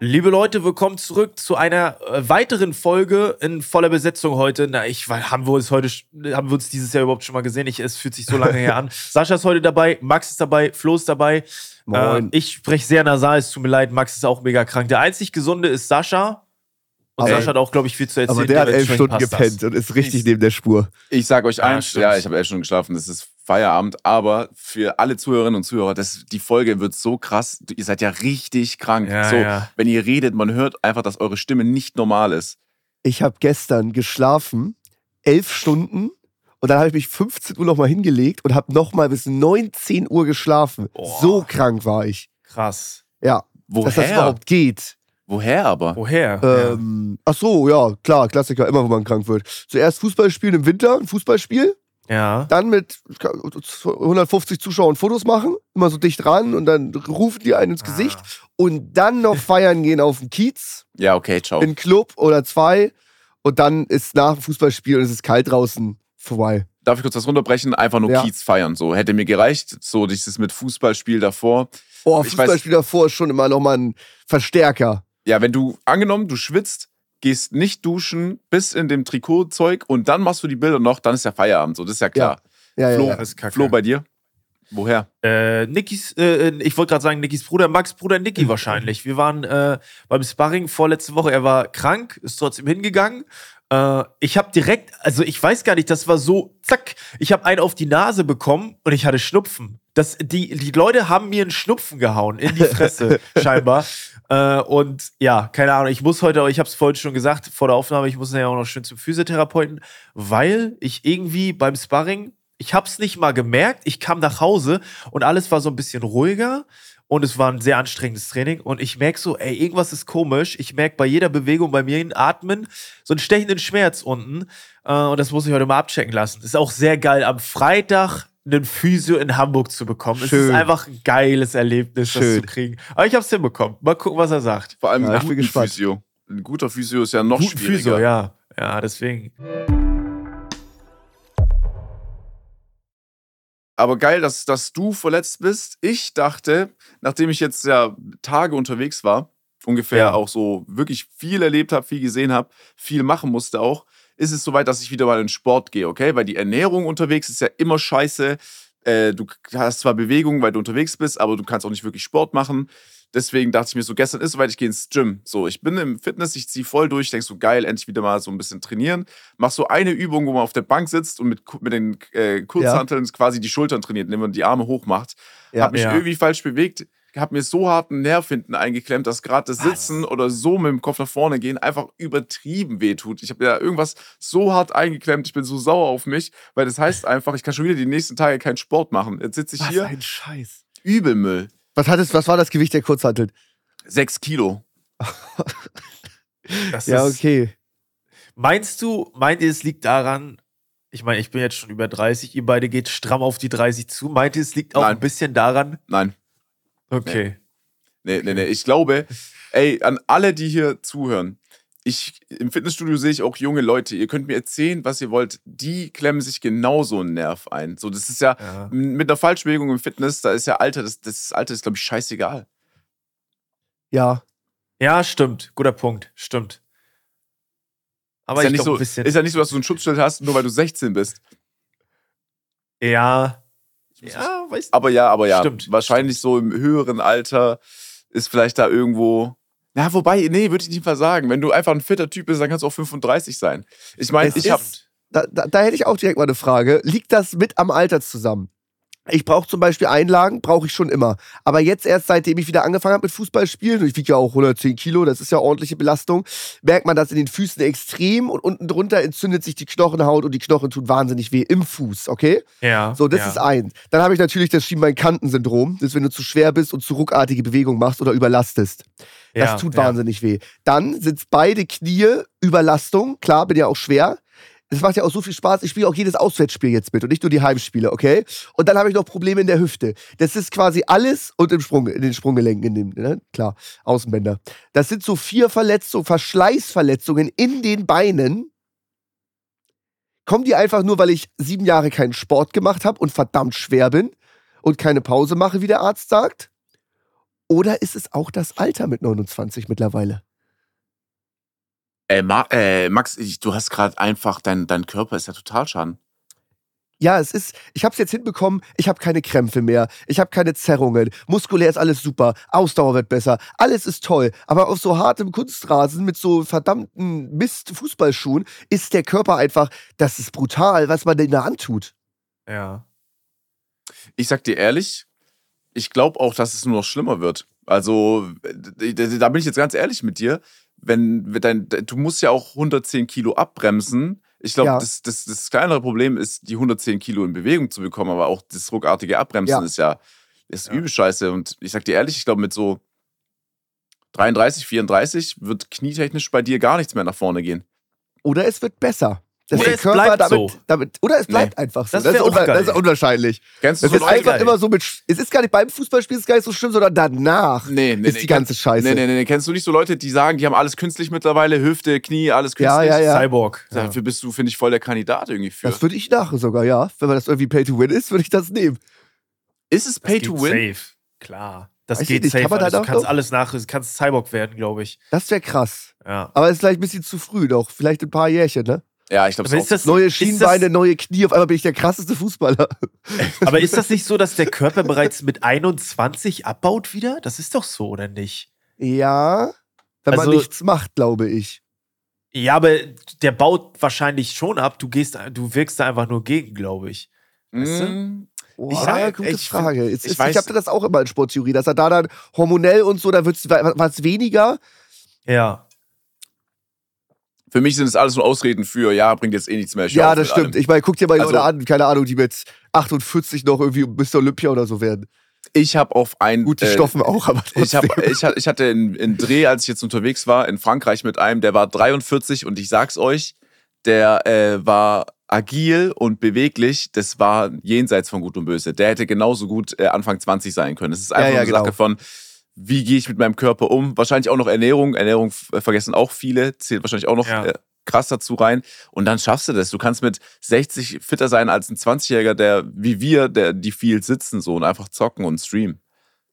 Liebe Leute, willkommen zurück zu einer äh, weiteren Folge in voller Besetzung heute. Na, ich haben wir uns heute haben wir uns dieses Jahr überhaupt schon mal gesehen? Ich, es fühlt sich so lange her an. Sascha ist heute dabei, Max ist dabei, Flo ist dabei. Moin. Äh, ich spreche sehr nasal, es tut mir leid, Max ist auch mega krank. Der einzig gesunde ist Sascha. Und Ey. Sascha hat auch, glaube ich, viel zu erzählen. Aber der hat elf Stunden gepennt das. und ist richtig neben der Spur. Ich sag euch eins, ja, ja ich habe elf Stunden geschlafen, das ist Feierabend, aber für alle Zuhörerinnen und Zuhörer, das, die Folge wird so krass, ihr seid ja richtig krank. Ja, so, ja. wenn ihr redet, man hört einfach, dass eure Stimme nicht normal ist. Ich habe gestern geschlafen, elf Stunden, und dann habe ich mich 15 Uhr nochmal hingelegt und habe nochmal bis 19 Uhr geschlafen. Oh. So krank war ich. Krass. Ja. Woher? Dass das überhaupt geht. Woher aber? Woher? Ähm, ach so, ja, klar, Klassiker, immer wo man krank wird. Zuerst Fußball spielen im Winter, ein Fußballspiel. Ja. Dann mit 150 Zuschauern Fotos machen, immer so dicht ran und dann rufen die einen ins ah. Gesicht und dann noch feiern gehen auf dem Kiez. Ja, okay, ciao. In Club oder zwei und dann ist nach dem Fußballspiel und es ist kalt draußen vorbei. Darf ich kurz was runterbrechen? Einfach nur ja. Kiez feiern. So hätte mir gereicht. So dieses mit Fußballspiel davor. Boah, Fußballspiel davor ist schon immer nochmal ein Verstärker. Ja, wenn du, angenommen, du schwitzt, gehst nicht duschen, bis in dem Trikotzeug und dann machst du die Bilder noch, dann ist ja Feierabend. So, das ist ja klar. Ja, ja, Flo, ja, ja. Ist Flo bei dir? Woher? Äh, Nikis, äh, ich wollte gerade sagen, Nikis Bruder, Max Bruder Niki wahrscheinlich. Wir waren äh, beim Sparring vorletzte Woche, er war krank, ist trotzdem hingegangen. Äh, ich habe direkt, also ich weiß gar nicht, das war so, zack, ich habe einen auf die Nase bekommen und ich hatte Schnupfen. Das, die, die Leute haben mir einen Schnupfen gehauen in die Fresse, scheinbar. Äh, und ja, keine Ahnung, ich muss heute, ich habe es vorhin schon gesagt vor der Aufnahme, ich muss ja auch noch schön zum Physiotherapeuten, weil ich irgendwie beim Sparring, ich habe es nicht mal gemerkt, ich kam nach Hause und alles war so ein bisschen ruhiger und es war ein sehr anstrengendes Training und ich merke so, ey, irgendwas ist komisch. Ich merke bei jeder Bewegung bei mir in Atmen so einen stechenden Schmerz unten äh, und das muss ich heute mal abchecken lassen. Ist auch sehr geil. Am Freitag einen Physio in Hamburg zu bekommen. Es ist einfach ein geiles Erlebnis, Schön. das zu kriegen. Aber ich habe es hinbekommen. Mal gucken, was er sagt. Vor allem ja, ein guter Physio. Ein guter Physio ist ja noch Guten schwieriger. Physio, ja. Ja, deswegen. Aber geil, dass, dass du verletzt bist. Ich dachte, nachdem ich jetzt ja Tage unterwegs war, ungefähr ja. auch so wirklich viel erlebt habe, viel gesehen habe, viel machen musste auch, ist es soweit, dass ich wieder mal in Sport gehe, okay? Weil die Ernährung unterwegs ist ja immer scheiße. Äh, du hast zwar Bewegung, weil du unterwegs bist, aber du kannst auch nicht wirklich Sport machen. Deswegen dachte ich mir so, gestern ist soweit, ich gehe ins Gym. So, ich bin im Fitness, ich ziehe voll durch, denkst so, geil, endlich wieder mal so ein bisschen trainieren. Mach so eine Übung, wo man auf der Bank sitzt und mit, mit den äh, Kurzhanteln ja. quasi die Schultern trainiert, indem man die Arme hoch macht. Ja, Hab mich ja. irgendwie falsch bewegt habe mir so harten Nerv hinten eingeklemmt, dass gerade das Sitzen Was? oder so mit dem Kopf nach vorne gehen einfach übertrieben wehtut. Ich habe ja irgendwas so hart eingeklemmt, ich bin so sauer auf mich, weil das heißt einfach, ich kann schon wieder die nächsten Tage keinen Sport machen. Jetzt sitze ich Was hier. ein Scheiß. Übelmüll. Was, hat es, was war das Gewicht der Kurzhanteln? Sechs Kilo. ja, okay. Meinst du, meint ihr, es liegt daran, ich meine, ich bin jetzt schon über 30, ihr beide geht stramm auf die 30 zu. Meint ihr, es liegt auch Nein. ein bisschen daran? Nein. Okay. Nee, nee, nee. Ich glaube, ey, an alle, die hier zuhören, ich, im Fitnessstudio sehe ich auch junge Leute. Ihr könnt mir erzählen, was ihr wollt. Die klemmen sich genauso einen Nerv ein. So, das ist ja, ja. mit einer Falschbewegung im Fitness, da ist ja Alter, das, das Alter ist, glaube ich, scheißegal. Ja. Ja, stimmt. Guter Punkt. Stimmt. Aber ist ja, nicht so, ist ja nicht so, dass du einen Schutzschild hast, nur weil du 16 bist. Ja, ja, weiß Aber ja, aber ja. Stimmt. Wahrscheinlich so im höheren Alter ist vielleicht da irgendwo. Ja, wobei, nee, würde ich nicht mal sagen. Wenn du einfach ein fitter Typ bist, dann kannst du auch 35 sein. Ich meine, ich habe. Da, da, da hätte ich auch direkt mal eine Frage. Liegt das mit am Alter zusammen? Ich brauche zum Beispiel Einlagen, brauche ich schon immer. Aber jetzt erst, seitdem ich wieder angefangen habe mit Fußballspielen, ich wiege ja auch 110 Kilo, das ist ja ordentliche Belastung, merkt man das in den Füßen extrem und unten drunter entzündet sich die Knochenhaut und die Knochen tun wahnsinnig weh im Fuß, okay? Ja. So, das ja. ist eins. Dann habe ich natürlich das Schienbeinkantensyndrom, das ist, wenn du zu schwer bist und zu ruckartige Bewegungen machst oder überlastest. Das ja, tut wahnsinnig ja. weh. Dann sind beide Knie Überlastung, klar, bin ja auch schwer es macht ja auch so viel Spaß. Ich spiele auch jedes Auswärtsspiel jetzt mit und nicht nur die Heimspiele, okay? Und dann habe ich noch Probleme in der Hüfte. Das ist quasi alles und im Sprung, in den Sprunggelenken, in dem, ne? klar, Außenbänder. Das sind so vier Verletzungen, Verschleißverletzungen in den Beinen. Kommen die einfach nur, weil ich sieben Jahre keinen Sport gemacht habe und verdammt schwer bin und keine Pause mache, wie der Arzt sagt? Oder ist es auch das Alter mit 29 mittlerweile? Äh, Ma äh, Max, ich, du hast gerade einfach, dein, dein Körper ist ja total schaden. Ja, es ist, ich habe es jetzt hinbekommen, ich habe keine Krämpfe mehr, ich habe keine Zerrungen, muskulär ist alles super, Ausdauer wird besser, alles ist toll, aber auf so hartem Kunstrasen mit so verdammten Mist-Fußballschuhen ist der Körper einfach, das ist brutal, was man denn da antut. Ja. Ich sag dir ehrlich, ich glaube auch, dass es nur noch schlimmer wird. Also, da bin ich jetzt ganz ehrlich mit dir. Wenn, wenn du musst ja auch 110 Kilo abbremsen, ich glaube, ja. das, das, das kleinere Problem ist, die 110 Kilo in Bewegung zu bekommen, aber auch das ruckartige Abbremsen ja. ist ja ist ja. übel scheiße. Und ich sag dir ehrlich, ich glaube, mit so 33, 34 wird knietechnisch bei dir gar nichts mehr nach vorne gehen. Oder es wird besser. Dass oder der Körper damit, so. damit, oder es bleibt nee. einfach so. Das, das, ist das, ist unwahrscheinlich. Ganz das so ist einfach geil. immer so mit. Es ist gar nicht beim Fußballspiel ist gar nicht so schlimm, sondern danach nee, nee, ist nee, die ganze Scheiße. Nee, nee, nee. Kennst du nicht so Leute, die sagen, die haben alles künstlich mittlerweile, Hüfte, Knie, alles künstlich? Ja, ja, ja. Cyborg. Ja. Dafür bist du, finde ich, voll der Kandidat irgendwie für. Das würde ich nachher sogar, ja. Wenn man das irgendwie Pay to Win ist, würde ich das nehmen. Ist es Pay to Win? Safe. Klar. Das Weiß geht nicht, safe. Also, du kannst alles nach, du kannst Cyborg werden, glaube ich. Das wäre krass. Ja. Aber es ist vielleicht ein bisschen zu früh noch. Vielleicht ein paar Jährchen, ne? Ja, ich glaube, ist das neue Schienbeine, das, neue Knie. Auf einmal bin ich der krasseste Fußballer. Aber ist das nicht so, dass der Körper bereits mit 21 abbaut wieder? Das ist doch so, oder nicht? Ja, wenn also, man nichts macht, glaube ich. Ja, aber der baut wahrscheinlich schon ab. Du gehst, du wirkst da einfach nur gegen, glaube ich. Weißt mm. Oh, ich ja, gute ich Frage. Find, ich, ich, ich habe das auch immer in Sporttheorie, dass er da dann hormonell und so, da wird es weniger. Ja für mich sind es alles nur Ausreden für, ja, bringt jetzt eh nichts mehr. Ja, das stimmt. Allem. Ich meine, guck dir mal also, Leute an, keine Ahnung, die mit 48 noch irgendwie bis zur Olympia oder so werden. Ich habe auf ein. Gute äh, Stoffen auch, aber ich, hab, ich, ich hatte einen Dreh, als ich jetzt unterwegs war, in Frankreich mit einem, der war 43 und ich sag's euch, der äh, war agil und beweglich, das war jenseits von Gut und Böse. Der hätte genauso gut äh, Anfang 20 sein können. Es ist einfach ja, ja, eine genau. Sache von, wie gehe ich mit meinem Körper um? Wahrscheinlich auch noch Ernährung. Ernährung äh, vergessen auch viele, zählt wahrscheinlich auch noch ja. äh, krass dazu rein. Und dann schaffst du das. Du kannst mit 60 fitter sein als ein 20-Jähriger, der wie wir, der die viel sitzen so und einfach zocken und streamen.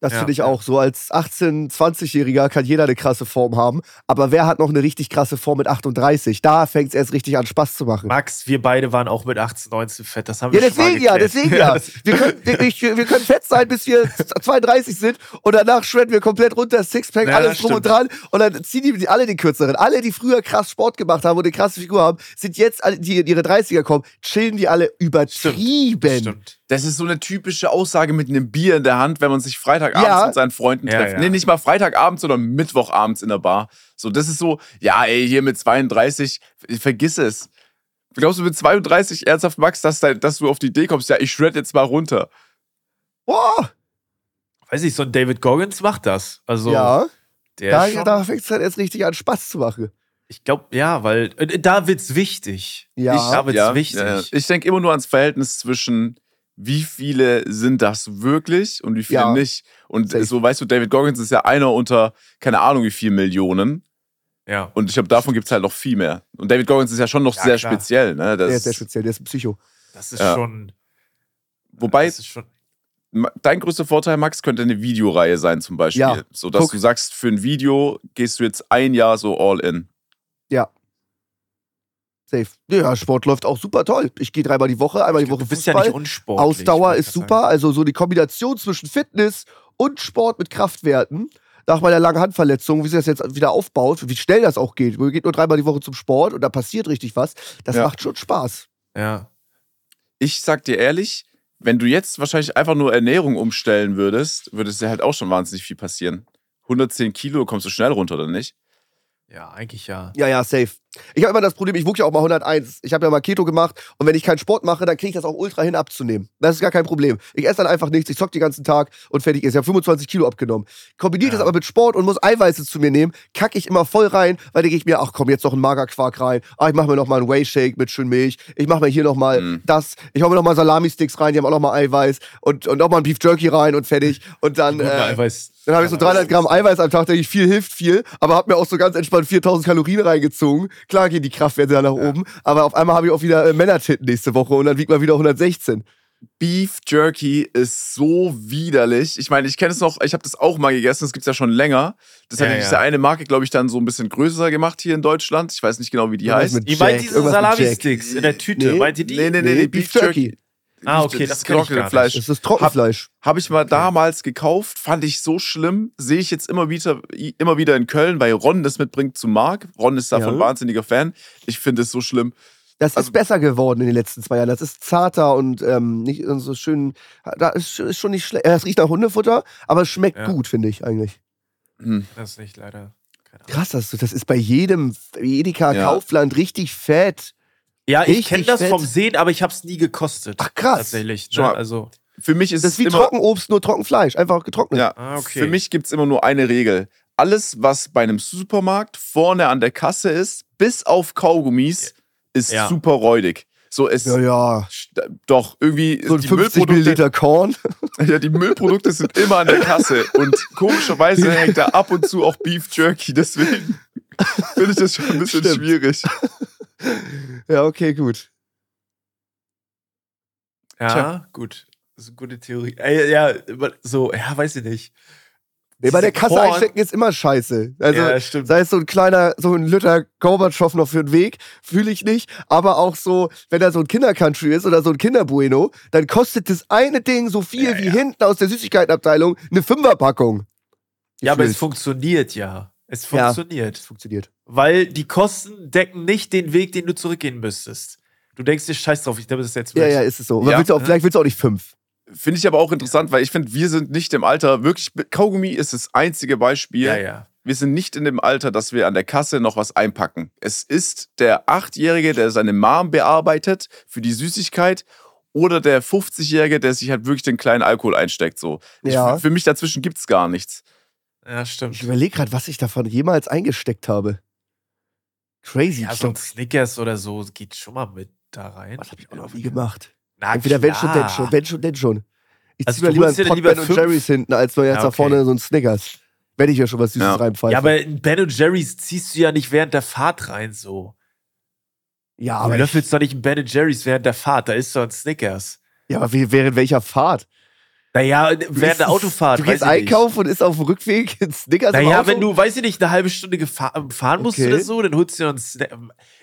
Das ja. finde ich auch. So als 18-, 20-Jähriger kann jeder eine krasse Form haben. Aber wer hat noch eine richtig krasse Form mit 38? Da fängt es erst richtig an, Spaß zu machen. Max, wir beide waren auch mit 18, 19 fett. Das haben wir ja, deswegen ja, deswegen ja. Wir können, wir, wir, können fett sein, bis wir 32 sind. Und danach shredden wir komplett runter, Sixpack, ja, alles drum und dran. Und dann ziehen die alle den kürzeren. Alle, die früher krass Sport gemacht haben und eine krasse Figur haben, sind jetzt, die in ihre 30er kommen, chillen die alle übertrieben. Stimmt. Stimmt. Das ist so eine typische Aussage mit einem Bier in der Hand, wenn man sich Freitagabends ja. mit seinen Freunden trifft. Ja, ja. Nee, nicht mal Freitagabend, sondern Mittwochabends in der Bar. So, das ist so, ja, ey, hier mit 32, vergiss es. Glaubst du mit 32 ernsthaft, Max, dass, dass du auf die Idee kommst, ja, ich shred jetzt mal runter? Boah! Weiß ich, so ein David Goggins macht das. Also, ja. da, da fängt es halt erst richtig an, Spaß zu machen. Ich glaube, ja, weil äh, da wird's wichtig. Ja, ich, da wird's ja, wichtig. Ja, ich denke immer nur ans Verhältnis zwischen wie viele sind das wirklich und wie viele ja. nicht. Und Safe. so weißt du, David Goggins ist ja einer unter, keine Ahnung, wie viel Millionen. Ja. Und ich glaube, davon gibt es halt noch viel mehr. Und David Goggins ist ja schon noch ja, sehr klar. speziell. Ne? Das der ist sehr speziell, der ist ein Psycho. Das ist ja. schon. Wobei, ist schon dein größter Vorteil, Max, könnte eine Videoreihe sein, zum Beispiel. Ja. So dass Guck. du sagst, für ein Video gehst du jetzt ein Jahr so all in. Safe. Ja, Sport läuft auch super toll. Ich gehe dreimal die Woche, einmal die Woche du bist Fußball. ja nicht unsportlich. Ausdauer ist super. Sagen. Also so die Kombination zwischen Fitness und Sport mit Kraftwerten. Nach meiner langen Handverletzung, wie sich das jetzt wieder aufbaut, wie schnell das auch geht. Man geht nur dreimal die Woche zum Sport und da passiert richtig was. Das ja. macht schon Spaß. Ja. Ich sag dir ehrlich, wenn du jetzt wahrscheinlich einfach nur Ernährung umstellen würdest, würde es ja halt auch schon wahnsinnig viel passieren. 110 Kilo kommst du schnell runter, oder nicht? Ja, eigentlich ja. Ja, ja, safe. Ich habe immer das Problem, ich wog ja auch mal 101. Ich habe ja mal Keto gemacht und wenn ich keinen Sport mache, dann kriege ich das auch ultra hin abzunehmen. Das ist gar kein Problem. Ich esse dann einfach nichts, ich zock den ganzen Tag und fertig ist. Ich habe 25 Kilo abgenommen. Kombiniert ja. das aber mit Sport und muss Eiweiße zu mir nehmen, kacke ich immer voll rein, weil denke ich mir, ach komm, jetzt noch ein Magerquark rein. Ach, ich mache mir noch mal einen Whey Shake mit schön Milch. Ich mache mir hier noch mal mhm. das. Ich hau mir noch mal Salami-Sticks rein, die haben auch noch mal Eiweiß und, und noch mal ein Beef Jerky rein und fertig. Und dann. Äh, Eiweiß. Dann habe ich so 300 Gramm Eiweiß am Tag, denke ich, viel hilft viel, aber habe mir auch so ganz entspannt 4000 Kalorien reingezogen. Klar gehen die Kraftwerte da nach oben, aber auf einmal habe ich auch wieder äh, Männertitten nächste Woche und dann wiegt man wieder 116. Beef Jerky ist so widerlich. Ich meine, ich kenne es noch, ich habe das auch mal gegessen, das gibt es ja schon länger. Das hat Ja, ja, ja. diese eine Marke, glaube ich, dann so ein bisschen größer gemacht hier in Deutschland. Ich weiß nicht genau, wie die Irgendwas heißt. Ihr meint diese. Salami-Sticks in der Tüte? Nee. Meint ihr die? Nee, nee, nee, Nee, nee, Beef Beef Jerky. Jerky. Ah, okay, das getrocknete gar Fleisch. Das ist Trockenfleisch. Habe ich mal damals gekauft, fand ich so schlimm. Sehe ich jetzt immer wieder, immer wieder in Köln, weil Ron das mitbringt zu Marc. Ron ist davon Ja. wahnsinniger Fan. Ich finde es so schlimm. Das Also- ist besser geworden in den letzten zwei Jahren. Das ist zarter und ähm, nicht so schön. Da ist, ist schon nicht schlecht. Es riecht nach Hundefutter, aber es schmeckt Ja. gut, finde ich eigentlich. Hm. Das ist nicht leider. Keine Ahnung. Krass, das, das ist bei jedem Edeka Ja. Kaufland richtig fett. Ja, ich Richtig kenne das fett. vom Sehen, aber ich habe es nie gekostet. Ach, krass. Tatsächlich. Ne? mal. Also, Für mich ist Das es ist wie immer, Trockenobst, nur Trockenfleisch. Einfach getrocknet. Ja, Ah, okay. für mich gibt es immer nur eine Regel. Alles, was bei einem Supermarkt vorne an der Kasse ist, bis auf Kaugummis, ist Ja. super räudig. So, es Ja, ja. doch irgendwie So ein die 50 Müllprodukte, Milliliter Korn. ja, die Müllprodukte sind immer an der Kasse und komischerweise hängt da ab und zu auch Beef Jerky. Deswegen finde ich das schon ein bisschen Stimmt. schwierig. ja, okay, gut. ja, Tja. gut. Das ist eine gute Theorie. Ey, ja, so, ja, weiß ich nicht. Nee, bei der Kasse Korn- einstecken ist immer scheiße. Also, ja, stimmt. sei es so ein kleiner, so ein Liter Gorbatschow noch für den Weg, fühle ich nicht. Aber auch so, wenn da so ein Kindercountry ist oder so ein Kinderbueno, dann kostet das eine Ding so viel Ja, wie ja. hinten aus der Süßigkeitenabteilung eine Fünferpackung. Ja, aber es funktioniert ja. Es Ja. funktioniert. funktioniert. Weil die Kosten decken nicht den Weg, den du zurückgehen müsstest. Du denkst dir, scheiß drauf, ich nehme das jetzt mit. Ja, ja, ist es so. Ja, willst du auch, vielleicht willst du auch nicht fünf. Finde ich aber auch interessant, weil ich finde, wir sind nicht im Alter, wirklich, Kaugummi ist das einzige Beispiel. ja, ja. Wir sind nicht in dem Alter, dass wir an der Kasse noch was einpacken. Es ist der Achtjährige, der seine Mom bearbeitet für die Süßigkeit oder der 50-Jährige, der sich halt wirklich den kleinen Alkohol einsteckt. So. Ja. Ich, für mich dazwischen gibt es gar nichts. Ja, Ich stimmt. überlege gerade, was ich davon jemals eingesteckt habe. Crazy. Ja, so ein Snickers oder so geht schon mal mit da rein. was habe ich auch noch nie gemacht? Na, Entweder wenn schon, denn schon, wenn schon, denn schon. Ich Also zieh mir lieber einen Pot lieber Ben und? Jerry's hinten, als nur jetzt Ja, da okay. vorne so ein Snickers. Wenn ich ja schon was Süßes Ja. reinpfeife. Ja, aber in Ben Jerry's ziehst du ja nicht während der Fahrt rein so. ja, Aber du löffelst doch nicht ein Ben Jerry's während der Fahrt, da ist doch ein Snickers. ja, aber während welcher Fahrt? Naja, Du während der Autofahrt. Du gehst nicht. einkaufen und ist auf dem Rückweg ein Snickers im Naja, Auto? wenn du, weiß ich nicht, eine halbe Stunde gefahr, fahren musst Okay. oder so, dann holst du dir noch einen Snack.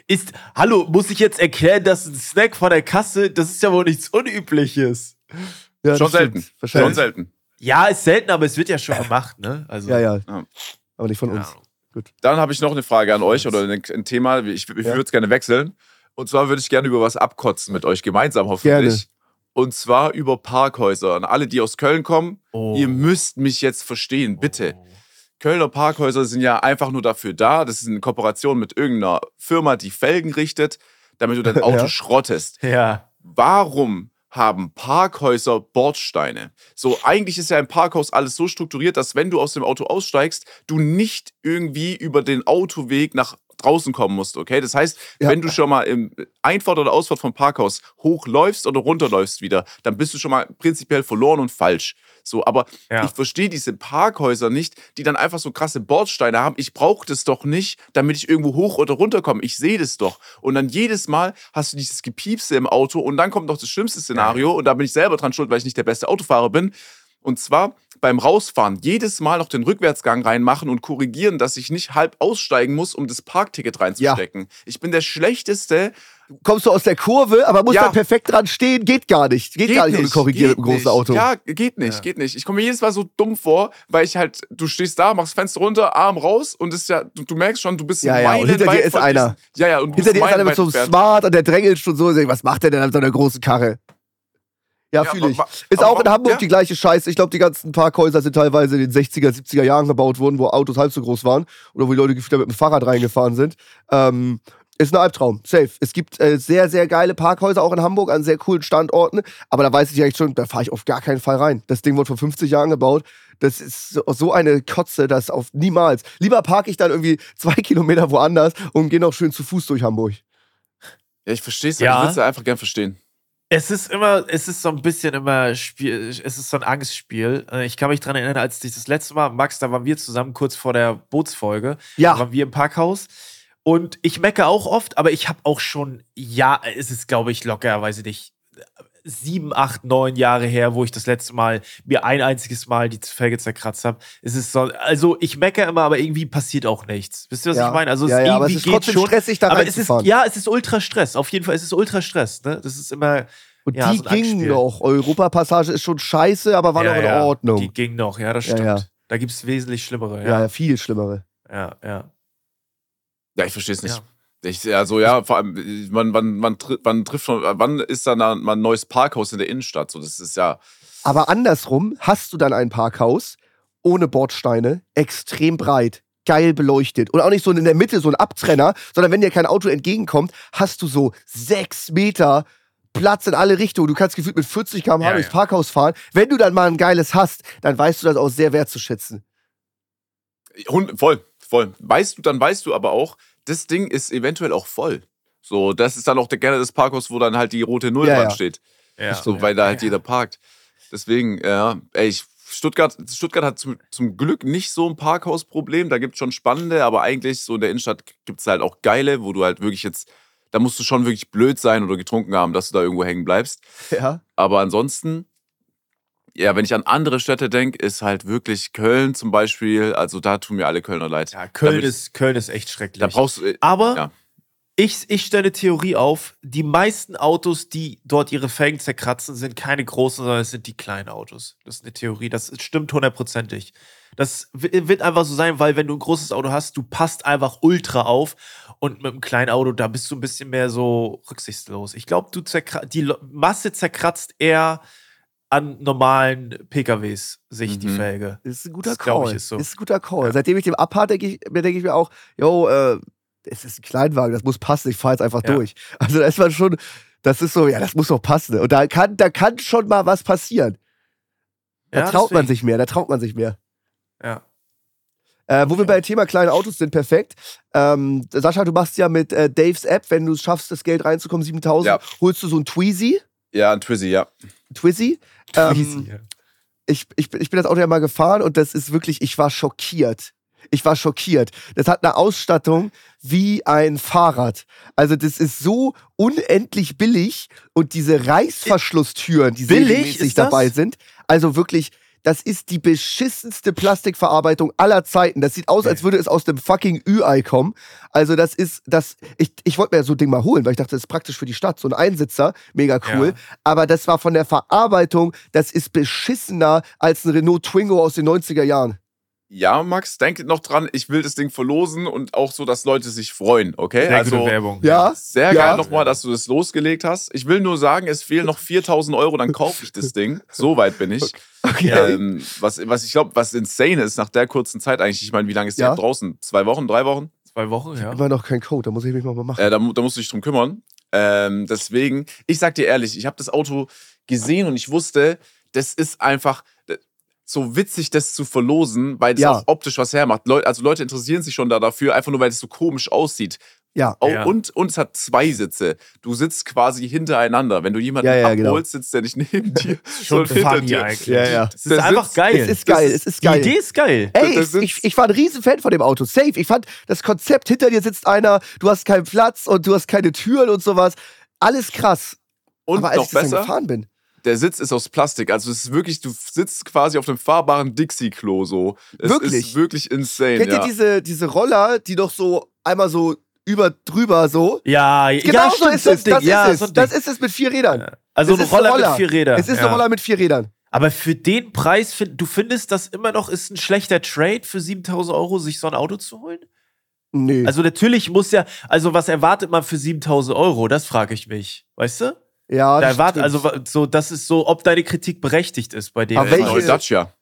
Ist, hallo, muss ich jetzt erklären, dass ein Snack von der Kasse, das ist ja wohl nichts Unübliches. ja, Schon selten. Schon selten. Ja, ist selten, aber es wird ja schon gemacht, ne? Also, Ja, ja. Ja. Aber nicht von keine uns. Ahnung. Dann habe ich noch eine Frage an euch oder ein, Thema. Ich, ich Ja. würde es gerne wechseln. Und zwar würde ich gerne über was abkotzen mit euch gemeinsam hoffentlich. Und zwar über Parkhäuser. Und alle, die aus Köln kommen, Oh. ihr müsst mich jetzt verstehen, bitte. Oh. Kölner Parkhäuser sind ja einfach nur dafür da. Das ist eine Kooperation mit irgendeiner Firma, die Felgen richtet, damit du dein Auto Ja. schrottest. Ja. Warum haben Parkhäuser Bordsteine? So, eigentlich ist ja ein Parkhaus alles so strukturiert, dass wenn du aus dem Auto aussteigst, du nicht irgendwie über den Autoweg nach draußen kommen musst, okay? Das heißt, Ja. wenn du schon mal im Einfahrt oder Ausfahrt vom Parkhaus hochläufst oder runterläufst wieder, dann bist du schon mal prinzipiell verloren und falsch. So, aber Ja. ich verstehe diese Parkhäuser nicht, die dann einfach so krasse Bordsteine haben. Ich brauche das doch nicht, damit ich irgendwo hoch oder runter komme. Ich sehe das doch. Und dann jedes Mal hast du dieses Gepiepse im Auto und dann kommt noch das schlimmste Szenario und da bin ich selber dran schuld, weil ich nicht der beste Autofahrer bin. Und zwar beim Rausfahren jedes Mal noch den Rückwärtsgang reinmachen und korrigieren, dass ich nicht halb aussteigen muss, um das Parkticket reinzustecken. Ich bin der schlechteste. Kommst du aus der Kurve, aber musst Ja. da perfekt dran stehen? Geht gar nicht. Geht, gar nicht, ohne korrigieren mit geht einem großen nicht. Auto. Ja, geht nicht, Ja. geht nicht. Ich komme mir jedes Mal so dumm vor, weil ich halt, du stehst da, machst Fenster runter, Arm raus und ist ja, du, du merkst schon, du bist Ja, ja, und hinter dir ist einer. diesen- Ja, ja, und du Hinter dir ist einer mit so einem. Smart und der drängelt schon so. Was macht der denn mit so einer großen Karre? Ja, Ja, fühle ich. Ist auch in Hamburg ja. die gleiche Scheiße. Ich glaube, die ganzen Parkhäuser sind teilweise in den 60er, 70er Jahren gebaut worden, wo Autos halb so groß waren oder wo die Leute gefühlt mit dem Fahrrad reingefahren sind. Ähm, ist ein Albtraum, safe. Es gibt äh, sehr, sehr geile Parkhäuser auch in Hamburg an sehr coolen Standorten, aber da weiß ich eigentlich schon, da fahre ich auf gar keinen Fall rein. Das Ding wurde vor 50 Jahren gebaut. Das ist so, eine Kotze, das auf niemals. Lieber parke ich dann irgendwie zwei Kilometer woanders und gehe noch schön zu Fuß durch Hamburg. Ja, ich verstehe es, Ja. ich würde es einfach gern verstehen. Es ist immer, es ist so ein bisschen immer Spiel, es ist so ein Angstspiel. Äh, Ich kann mich dran erinnern, als ich das letzte Mal, Max, da waren wir zusammen kurz vor der Bootsfolge. Da Ja, waren wir im Parkhaus. Und ich mecke auch oft, aber ich habe auch schon, ja, es ist, glaube ich, locker, weiß ich nicht, sieben, acht, neun Jahre her, wo ich das letzte Mal mir ein einziges Mal die Felge zerkratzt habe. Es ist so, also ich meckere immer, aber irgendwie passiert auch nichts. Wisst ihr, was Ja. ich meine? Also Ja, es ja, aber irgendwie es ist trotzdem geht schon. stressig, da aber es ist, ja, es ist ultra Stress. Auf jeden Fall, es ist ultra Stress. Ne? Das ist immer. Und ja, die so ein ging Angstspiel. noch. Europapassage ist schon scheiße, aber war ja, noch in ja, Ordnung. Die ging noch, ja, das stimmt. ja. Da gibt es wesentlich schlimmere. ja. Ja, ja, viel schlimmere. ja, ja. Ja, ich verstehe es nicht. Ja. Ich, also ja, vor allem, man, man, man, man trifft schon, wann ist dann da mal ein neues Parkhaus in der Innenstadt? So, das ist ja, Aber andersrum hast du dann ein Parkhaus ohne Bordsteine, extrem breit, geil beleuchtet. Und auch nicht so in der Mitte so ein Abtrenner, sondern wenn dir kein Auto entgegenkommt, hast du so sechs Meter Platz in alle Richtungen. Du kannst gefühlt mit 40 km/h Ja, durchs ja. Parkhaus fahren. Wenn du dann mal ein geiles hast, dann weißt du das auch sehr wertzuschätzen. Hund- voll, voll. Weißt du, dann weißt du aber auch, das Ding ist eventuell auch voll. So, das ist dann auch der, gerne das Parkhaus, wo dann halt die rote Null Ja, dran ja. steht. ja. So, weil da halt jeder parkt. Deswegen, ja, ey, ich, Stuttgart, Stuttgart hat zum, zum Glück nicht so ein Parkhausproblem. Da gibt es schon spannende, aber eigentlich so in der Innenstadt gibt es halt auch geile, wo du halt wirklich jetzt, da musst du schon wirklich blöd sein oder getrunken haben, dass du da irgendwo hängen bleibst. Ja. Aber ansonsten, ja, wenn ich an andere Städte denke, ist halt wirklich Köln zum Beispiel, also da tun mir alle Kölner leid. Ja, Köln, Damit- ist, Köln ist echt schrecklich. Da brauchst du, äh, Aber Ja. ich, ich stelle Theorie auf, die meisten Autos, die dort ihre Felgen zerkratzen, sind keine großen, sondern es sind die kleinen Autos. Das ist eine Theorie, das stimmt hundertprozentig. Das wi- wird einfach so sein, weil wenn du ein großes Auto hast, du passt einfach ultra auf und mit einem kleinen Auto, da bist du ein bisschen mehr so rücksichtslos. Ich glaube, du die Masse zerkratzt eher an normalen PKWs sich die Mhm. Felge. Ist ein guter Das glaub ich, Call. ist so. ein guter Call. Ja. Seitdem ich dem abhaar, denke ich, mir denke ich mir auch, yo, äh, es ist ein Kleinwagen, das muss passen, ich fahre jetzt einfach Ja. durch. Also da ist man schon, das ist so, ja, das muss doch passen. Und da kann, da kann schon mal was passieren. Da Ja, traut man deswegen. sich mehr, da traut man sich mehr. Ja. Äh, wo wir bei Thema kleine Autos sind, perfekt. Ähm, Sascha, du machst ja mit äh, Daves App, wenn du es schaffst, das Geld reinzukommen, 7000, Ja. holst du so ein Tweezy. Ja, ein Twizzy, ja. Twizzy. Ähm, Easy, ja. ich, ich, ich bin das Auto ja mal gefahren und das ist wirklich, ich war schockiert. Ich war schockiert. Das hat eine Ausstattung wie ein Fahrrad. Also das ist so unendlich billig und diese Reißverschlusstüren, die Billig serienmäßig dabei sind, also wirklich, das ist die beschissenste Plastikverarbeitung aller Zeiten. Das sieht aus, als würde es aus dem fucking Ü-Ei kommen. Also das ist, das, ich, ich wollte mir so ein Ding mal holen, weil ich dachte, das ist praktisch für die Stadt. So ein Einsitzer, mega cool. Ja. Aber das war von der Verarbeitung, das ist beschissener als ein Renault Twingo aus den 90er Jahren. Ja, Max, denk noch dran, ich will das Ding verlosen und auch so, dass Leute sich freuen, okay? Sehr also, gute Werbung. Ja, Sehr Ja. geil nochmal, dass du das losgelegt hast. Ich will nur sagen, es fehlen noch 4000 Euro, dann kaufe ich das Ding. So weit bin ich. Okay. Ähm, was, was ich glaube, was insane ist nach der kurzen Zeit eigentlich, ich meine, wie lange ist die Ja. Draußen? Zwei Wochen, drei Wochen? Zwei Wochen, ja. Immer noch kein Code, da muss ich mich mal machen. Äh, da, da musst du dich drum kümmern. Ähm, deswegen, ich sag dir ehrlich, ich habe das Auto gesehen und ich wusste, das ist einfach so witzig, das zu verlosen, weil das Ja. auch optisch was hermacht. Leute, also Leute interessieren sich schon da dafür, einfach nur, weil es so komisch aussieht. Ja. Oh, Ja. und, und es hat zwei Sitze. Du sitzt quasi hintereinander. Wenn du jemanden Ja, ja, abholst, genau. sitzt der nicht neben dir, Schon sondern hinter dir. eigentlich. Ja, ja. Es ist Der einfach geil. Es ist das geil, ist- es ist Die geil. Idee ist geil. Ey, ich, ich, ich war ein Riesenfan von dem Auto. Safe. Ich fand das Konzept, hinter dir sitzt einer, du hast keinen Platz und du hast keine Türen und sowas. Alles krass. Und Aber als noch ich das dann besser, gefahren bin. Der Sitz ist aus Plastik. Also es ist wirklich, du sitzt quasi auf dem fahrbaren Dixie-Klo so. Es Wirklich? ist wirklich insane. Kennt ja. ihr diese, diese Roller, die doch so einmal so über drüber so? Ja, Genau ja, so stimmt, ist so es. Ding. Das ja, ist so es. Das Ding. ist es mit vier Rädern. Also ein Roller, Roller. mit vier Rädern. Es ist ja. ein Roller mit vier Rädern. Aber für den Preis, find, du findest das immer noch ist ein schlechter Trade für 7000 Euro, sich so ein Auto zu holen? Nee. Also natürlich muss ja, also was erwartet man für 7000 Euro? Das frage ich mich. Weißt du? Ja, Da stimmt. also so, das ist so, ob deine Kritik berechtigt ist bei dem. Aber Der welche- Dacia.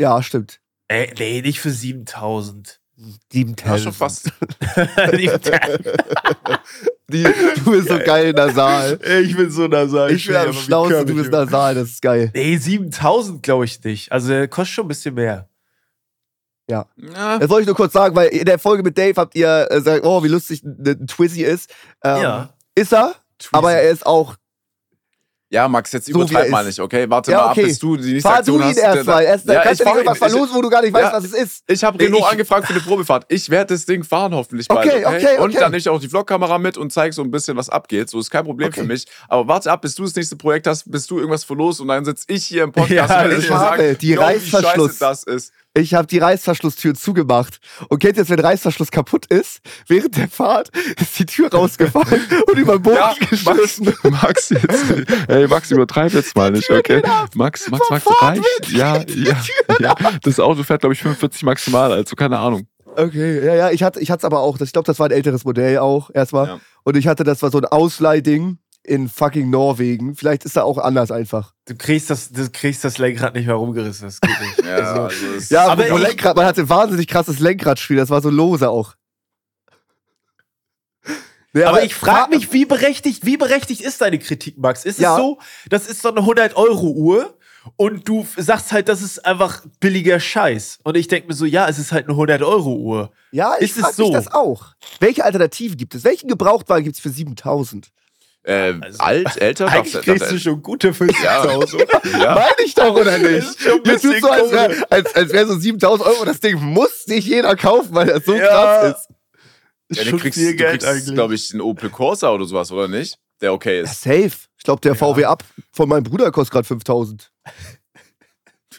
Ja, stimmt. Ey, nee, nicht für 7000. Ja, schon fast. Die, du bist so geil nasal. ich bin so nasal. Ich bin am schlausten, du bist nasal, das ist geil. Nee, 7000 glaube ich nicht. Also der kostet schon ein bisschen mehr. Ja. Das wollte ich nur kurz sagen, weil in der Folge mit Dave habt ihr äh, gesagt, oh, wie lustig ein, ein Twizzy ist. Ähm, Ja. Ist er, aber er ist auch Ja, Max, jetzt So er übertreib mal nicht, okay? Warte Ja, mal okay. ab, bis du die nächste Fahr Aktion du ihn hast. Erst, dann Ja, kannst ich du fahr irgendwas verlosen, wo du gar nicht weißt, Ja. was es ist. Ich habe Renault ich- angefragt für eine Probefahrt. Ich werde das Ding fahren hoffentlich bald. Okay, okay, Und okay. dann nehme ich auch die Vlogkamera mit und zeige so ein bisschen, was abgeht. So ist kein Problem Okay. für mich. Aber warte ab, bis du das nächste Projekt hast, bis du irgendwas verlost und dann sitze ich hier im Podcast Ja, und ich sagen, die yo, wie scheiße Reißverschluss. das ist. Ich habe die Reißverschlusstür zugemacht. Und kennt ihr jetzt, wenn Reißverschluss kaputt ist? Während der Fahrt ist die Tür rausgefallen und über den Boden Ja, geschmissen. Max jetzt. Ey, Max, übertreib jetzt mal nicht, okay? Max, Max, Max, reicht. Ja, ja, ja. Das Auto fährt, glaube ich, 45 maximal, also keine Ahnung. Okay, ja, ja, ich hatte ich hatte aber auch, ich glaube, das war ein älteres Modell auch erstmal. Ja. Und ich hatte, das war so ein Ausleihding in fucking Norwegen. Vielleicht ist da auch anders einfach. Du kriegst das, du kriegst das Lenkrad nicht mehr rumgerissen. Das geht nicht. Ja, Also, also Ja, Aber aber ich- Lenkrad, man hatte wahnsinnig krasses Lenkradspiel, das war so lose auch. Nee, aber ich frage mich, wie berechtigt, wie berechtigt ist deine Kritik, Max? Ist Ja. es so, das ist so eine 100-Euro-Uhr und du sagst halt, das ist einfach billiger Scheiß. Und ich denke mir so, ja, es ist halt eine 100-Euro-Uhr. Ja, ich Ist es so? mich das auch. Welche Alternativen gibt es? Welchen Gebrauchtwagen gibt es für 7000? Äh, Also, alt, älter, Eigentlich darfst- kriegst darfst- du schon gute 50.000. ja. Meine ich doch, oder nicht? ist schon ein Jetzt tut so, als wäre als, als wär so 7000 Euro, das Ding muss sich jeder kaufen, weil das so Ja. krass ist. Ja, du kriegst, viel du Geld kriegst eigentlich. glaube ich, einen Opel Corsa oder sowas, oder nicht? Der okay Ja, ist. safe. Ich glaube, der VW Up von meinem Bruder kostet gerade 5000.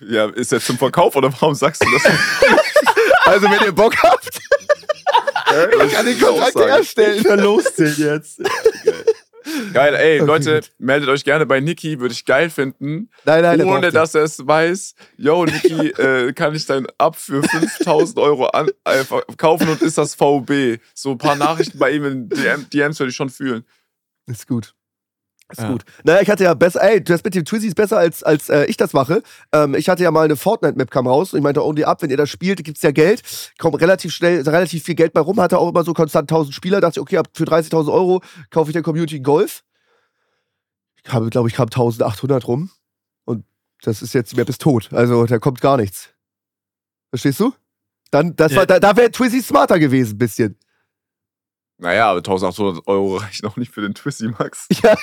Ja, ist der zum Verkauf oder warum sagst du das? Also, wenn ihr Bock habt, ich kann den Kontrakt herstellen. verlost den jetzt. Geil, ey, Okay, Leute, gut. meldet euch gerne bei Niki, würde ich geil finden. Nein, nein, ohne dass er es weiß. Yo, Niki, äh, kann ich dein Ab für 5000 Euro an, äh, kaufen und ist das VB? So ein paar Nachrichten bei ihm in DM, DMs würde ich schon fühlen. Ist gut. Ist Ja. gut. Naja, ich hatte ja besser, ey, das mit dem Twizy ist besser, als, als äh, ich das mache. Ähm, ich hatte ja mal eine Fortnite-Map kam raus und ich meinte, only up, wenn ihr das spielt, gibt's ja Geld. Kommt relativ schnell, relativ viel Geld bei rum, hatte auch immer so konstant 1000 Spieler. Dachte ich, okay, ab für 30.000 Euro kaufe ich der Community einen Golf. Ich habe, glaube ich, kam 1800 rum. Und das ist jetzt, die Map ist tot. Also, da kommt gar nichts. Verstehst du? Dann, das Ja. war, da, da wäre Twizy smarter gewesen, ein bisschen. Naja, aber 1800 Euro reichen auch nicht für den Twisty, Max. Ja,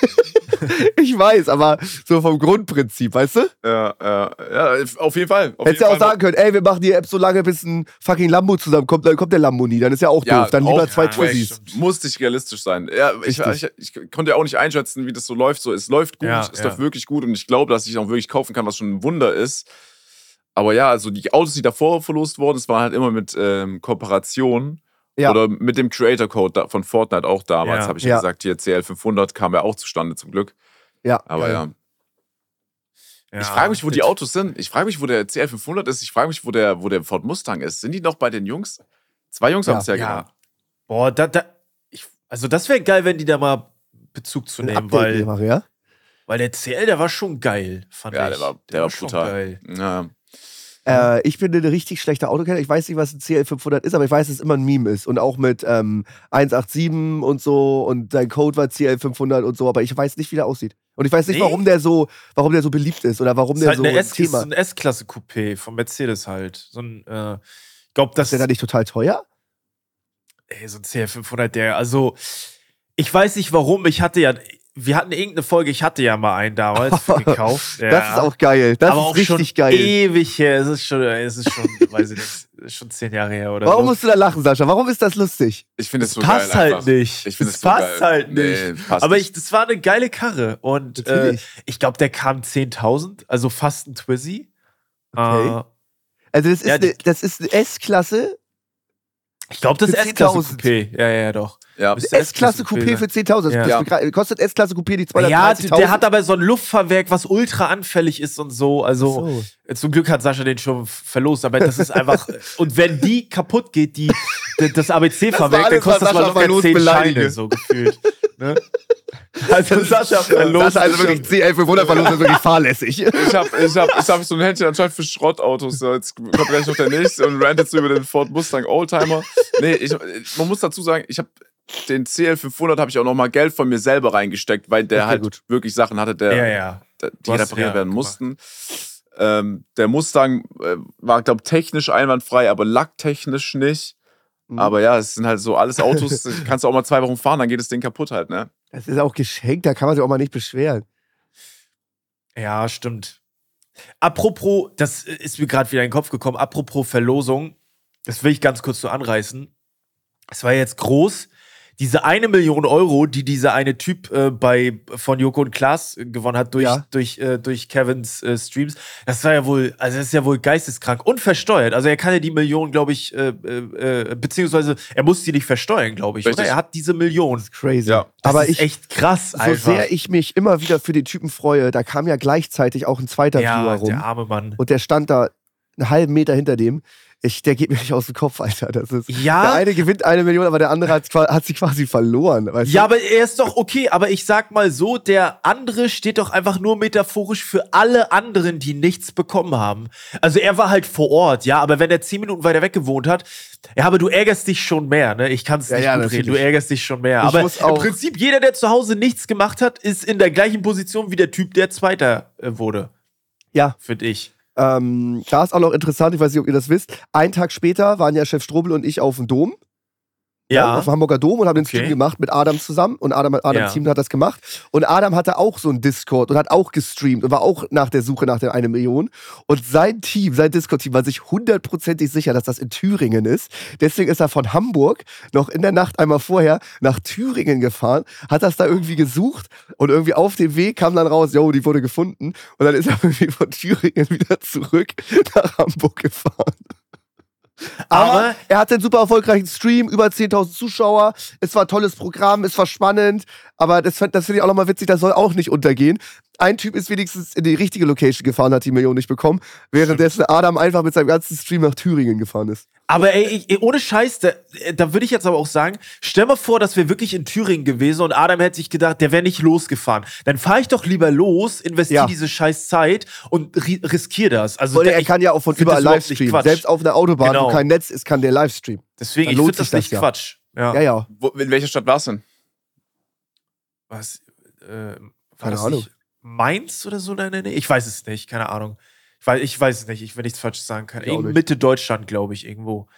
ich weiß, aber so vom Grundprinzip, weißt du? Ja, ja, ja, auf jeden Fall. Auf Hättest ja auch sagen können, ey, wir machen die App so lange, bis ein fucking Lambo zusammenkommt, dann kommt der Lambo nie, dann ist ja auch Ja, doof. Dann lieber zwei ja, Twizzys. stimmt. Muss nicht realistisch sein. Ja, ich, ich, ich konnte ja auch nicht einschätzen, wie das so läuft. So, es läuft gut, Ja, es ja. läuft wirklich gut und ich glaube, dass ich auch wirklich kaufen kann, was schon ein Wunder ist. Aber ja, also die Autos, die davor verlost wurden, es waren halt immer mit ähm, Kooperationen Ja. oder mit dem Creator Code von Fortnite auch damals, Ja. habe ich ja Ja. gesagt, hier CL500 kam ja auch zustande zum Glück. Ja, Aber ja, Ja. ich frage mich, wo die Autos sind. Ich frage mich, wo der CL500 ist. Ich frage mich, wo der, wo der Ford Mustang ist. Sind die noch bei den Jungs? Zwei Jungs Ja. haben es ja, Ja. gemacht. Boah, da, da, ich, also das wäre geil, wenn die da mal Bezug zu Ein nehmen, weil, machen, ja? weil der CL, der war schon geil, fand Ja, ich. der war, der war schon brutal. geil. Ja. Äh, ich bin eine richtig schlechte Autokenner. Ich weiß nicht, was ein CL500 ist, aber ich weiß, dass es immer ein Meme ist. Und auch mit ähm, 187 und so. Und dein Code war CL500 und so. Aber ich weiß nicht, wie der aussieht. Und ich weiß nicht, Nee? warum der so, warum der so beliebt ist oder warum ist der halt so eine ein S, ist Thema so ein S-Klasse-Coupé von Mercedes halt. So ein, äh, ich glaube, das ist. der da nicht total teuer? ey, so ein CL500, der, also, ich weiß nicht warum, ich hatte ja, wir hatten irgendeine Folge, ich hatte ja mal einen damals gekauft. Ja. Das ist auch geil. Das aber ist auch richtig schon geil. ewig her. Es ist schon, es ist schon, weiß ich nicht, ist schon zehn Jahre her oder Warum so. musst du da lachen, Sascha? Warum ist das lustig? Ich finde es so passt geil. halt einfach. nicht. Ich finde es es so passt geil. halt nicht. Nee, passt Aber nicht. ich, das war eine geile Karre und äh, ich glaube, der kam 10.000, also fast ein Twizzy. Okay. Äh, Also, das ist, Ja, eine, das ist eine S-Klasse. ich glaube, das Für S-Klasse 10.000. Coupé. Ja, ja, ja, doch. Ja. S-Klasse Coupé für 10.000. Das Ja. kostet S-Klasse Coupé die Ja, 230.000. der hat aber so ein Luftfahrwerk, was ultra anfällig ist und so. Also, So. zum Glück hat Sascha den schon verlost, aber das ist einfach. und wenn die kaputt geht, die, das ABC-Fahrwerk, dann kostet das mal Sascha locker verlost 10 beleidige. Scheine, so gefühlt. Ne? Also, Sascha verlost. Sascha, also wirklich CL500 verlost ist wirklich fahrlässig. Ich habe ich hab, ich hab so ein Händchen anscheinend für Schrottautos. So, Jetzt kommt gleich noch der nächste und rantet so über den Ford Mustang Oldtimer. Nee, ich, man muss dazu sagen, ich habe den CL500 habe ich auch noch mal Geld von mir selber reingesteckt, weil der Okay, halt gut. wirklich Sachen hatte, der, ja, ja. der- die hast- repariert ja, werden mussten. Ähm, der Mustang äh, war, glaube technisch einwandfrei, aber lacktechnisch nicht. Mhm. Aber ja, es sind halt so alles Autos, kannst du auch mal zwei Wochen fahren, dann geht das Ding kaputt halt, ne? Das ist auch geschenkt, da kann man sich auch mal nicht beschweren. Ja, stimmt. Apropos, das ist mir gerade wieder in den Kopf gekommen, apropos Verlosung, das will ich ganz kurz so anreißen. Es war jetzt groß, diese eine Million Euro, die dieser eine Typ äh, bei von Joko und Klaas gewonnen hat durch, Ja. durch, äh, durch Kevins äh, Streams, das war ja wohl, also das ist ja wohl geisteskrank und versteuert. Also er kann ja die Million, glaube ich, äh, äh, äh, beziehungsweise er muss die nicht versteuern, glaube ich. Oder? Er hat diese Million. Crazy. Ja. Das Aber ist ich, echt krass, so einfach. sehr ich mich immer wieder für den Typen freue, da kam ja gleichzeitig auch ein zweiter Viewer ja, rum. der arme Mann. Und der stand da einen halben Meter hinter dem. Ich, der geht mir nicht aus dem Kopf, Alter. Das ist, Ja. Der eine gewinnt eine Million, aber der andere hat, hat sie quasi verloren. Weißt Ja, du? aber er ist doch okay, aber ich sag mal so, der andere steht doch einfach nur metaphorisch für alle anderen, die nichts bekommen haben. Also er war halt vor Ort, ja, aber wenn er zehn Minuten weiter weg gewohnt hat, ja, aber du ärgerst dich schon mehr, ne? Ich kann es Ja, nicht ja, reden, du ärgerst dich schon mehr. Ich aber im Prinzip jeder, der zu Hause nichts gemacht hat, ist in der gleichen Position wie der Typ, der Zweiter äh, wurde, ja. finde ich. Ähm, da ist auch noch interessant, ich weiß nicht, ob ihr das wisst. Einen Tag später waren ja Chef Strobel und ich auf dem Dom. Ja, auf dem Hamburger Dom und haben den Okay. Stream gemacht mit Adam zusammen und Adam, Adam Ja. Team hat das gemacht und Adam hatte auch so einen Discord und hat auch gestreamt und war auch nach der Suche nach der eine Million und sein Team, sein Discord-Team war sich hundertprozentig sicher, dass das in Thüringen ist. Deswegen ist er von Hamburg noch in der Nacht einmal vorher nach Thüringen gefahren, hat das da irgendwie gesucht und irgendwie auf dem Weg kam dann raus, yo, die wurde gefunden und dann ist er irgendwie von Thüringen wieder zurück nach Hamburg gefahren. Aber, Aber- er hatte einen super erfolgreichen Stream, über 10.000 Zuschauer. Es war tolles Programm, es war spannend. Aber das, das finde ich auch nochmal witzig, das soll auch nicht untergehen. Ein Typ ist wenigstens in die richtige Location gefahren, hat die Million nicht bekommen, währenddessen Adam einfach mit seinem ganzen Stream nach Thüringen gefahren ist. Aber ey, ich, ohne Scheiß, da, da würde ich jetzt aber auch sagen, stell mal vor, das wäre wirklich in Thüringen gewesen und Adam hätte sich gedacht, der wäre nicht losgefahren. Dann fahre ich doch lieber los, investiere Ja. diese scheiß Zeit und ri riskiere das. Also Weil der, er ich kann ja auch von überall Livestreamen. Selbst auf einer Autobahn, Genau. wo kein Netz ist, kann der Livestream. Deswegen, dann ich lohnt finde das sich das nicht ja. Quatsch. Ja. Ja, ja. Wo, in welcher Stadt war's denn? Was? Äh, war Keine das Ahnung. Nicht Mainz oder so? Nein, nein, nein. Ich weiß es nicht, keine Ahnung. Ich weiß, ich weiß es nicht, ich will nichts falsch sagen können. Ich auch Irgendwo nicht. Mitte Deutschland, glaube ich, irgendwo.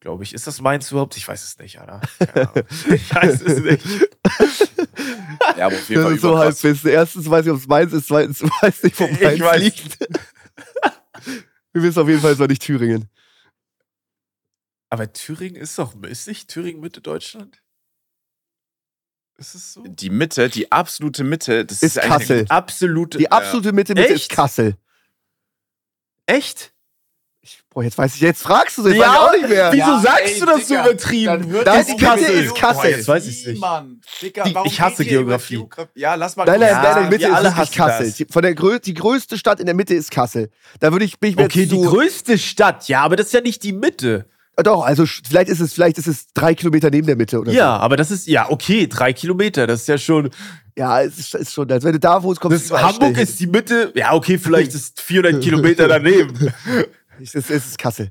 Glaube ich. Ist das Mainz überhaupt? Ich weiß es nicht, Alter. Keine Ahnung. ich weiß es nicht. Ja, aber auf jeden Das Fall ist so halbwissen. Erstens weiß ich, ob es meins ist, zweitens weiß ich, wo Ich meins weiß. liegt. Wir wissen auf jeden Fall, es war nicht Thüringen. Aber Thüringen ist doch, ist nicht Thüringen Mitte Deutschland? Ist es so? Die Mitte, die absolute Mitte, das Ist ist, Kassel. Absolute. Die absolute Mitte, Mitte ist Echt? Kassel. Echt? Ich, boah, jetzt weiß ich, jetzt fragst du es, jetzt weiß ich auch nicht mehr. Wieso Ja, sagst ey, du das so Digga, übertrieben? dann hört Das Mitte Kassel. ist Kassel. Boah, jetzt weiß ich's nicht. Mann. Digga, Die- warum ich hasse Geografie. Geografie? Ja, lass mal Nein, nein, Ja, nein, nein, Mitte wir ist alle wirklich Kassel. das. Die, von der Grö die größte Stadt in der Mitte ist Kassel. Da würde ich, bin ich mir Okay, die größte Stadt, ja, aber das ist ja nicht die Mitte. Äh, Doch, also vielleicht ist es, vielleicht ist es drei Kilometer neben der Mitte oder Ja, aber das ist, ja, okay, drei Kilometer, das ist ja schon. so. Ja, es ist, ist schon, als wenn du da wohnst, kommst du Hamburg ist die Mitte, ja, okay, vielleicht ist 400 Kilometer daneben. Es ist, es ist Kassel.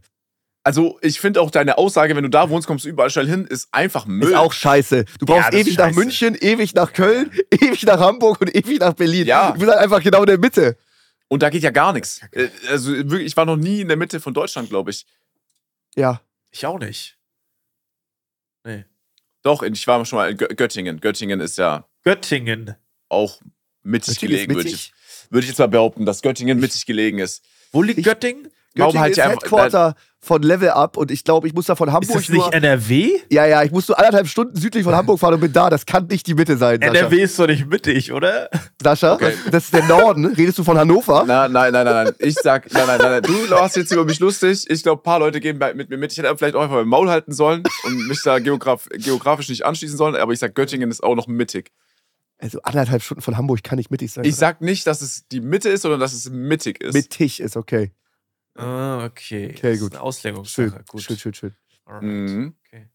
Also, ich finde auch deine Aussage, wenn du da wohnst, kommst du überall schnell hin, ist einfach Müll. Ist auch scheiße. Du brauchst Ja, ewig nach scheiße. München, ewig nach Köln, ewig nach Hamburg und ewig nach Berlin. Ja. Du bist halt einfach genau in der Mitte. Und da geht ja gar nichts. Äh, Also, wirklich, ich war noch nie in der Mitte von Deutschland, glaube ich. Ja. Ich auch nicht. Nee. Doch, ich war schon mal in Gö- Göttingen. Göttingen ist ja Göttingen. auch mittig Göttingen gelegen, würde ich, würde ich jetzt mal behaupten, dass Göttingen mittig gelegen ist. Wo liegt Ich- Göttingen? Warum Göttingen halt ist ja einfach- Headquarter von Level Up und ich glaube, ich muss da von Ist Hamburg das nicht nur, NRW? Ja, ja, ich muss nur anderthalb Stunden südlich von Hamburg fahren und bin da. Das kann nicht die Mitte sein, Sascha. NRW ist doch nicht mittig, oder? Sascha, Okay. das ist der Norden. Redest du von Hannover? Na, nein, nein, nein, nein. Ich sag, nein, nein, nein, nein. Du machst jetzt über mich lustig. Ich glaube, ein paar Leute gehen bei, mit mir mit. Ich hätte vielleicht auch einfach mein Maul halten sollen und mich da geograf, geografisch nicht anschließen sollen. Aber ich sag, Göttingen ist auch noch mittig. Also anderthalb Stunden von Hamburg kann nicht mittig sein. Ich sag nicht, dass es die Mitte ist, sondern dass es mittig ist. mittig ist okay. Ah, okay. Okay, Das ist gut. Eine Auslegungssache. Schön, Gut. schön, schön, schön. Mhm. Okay.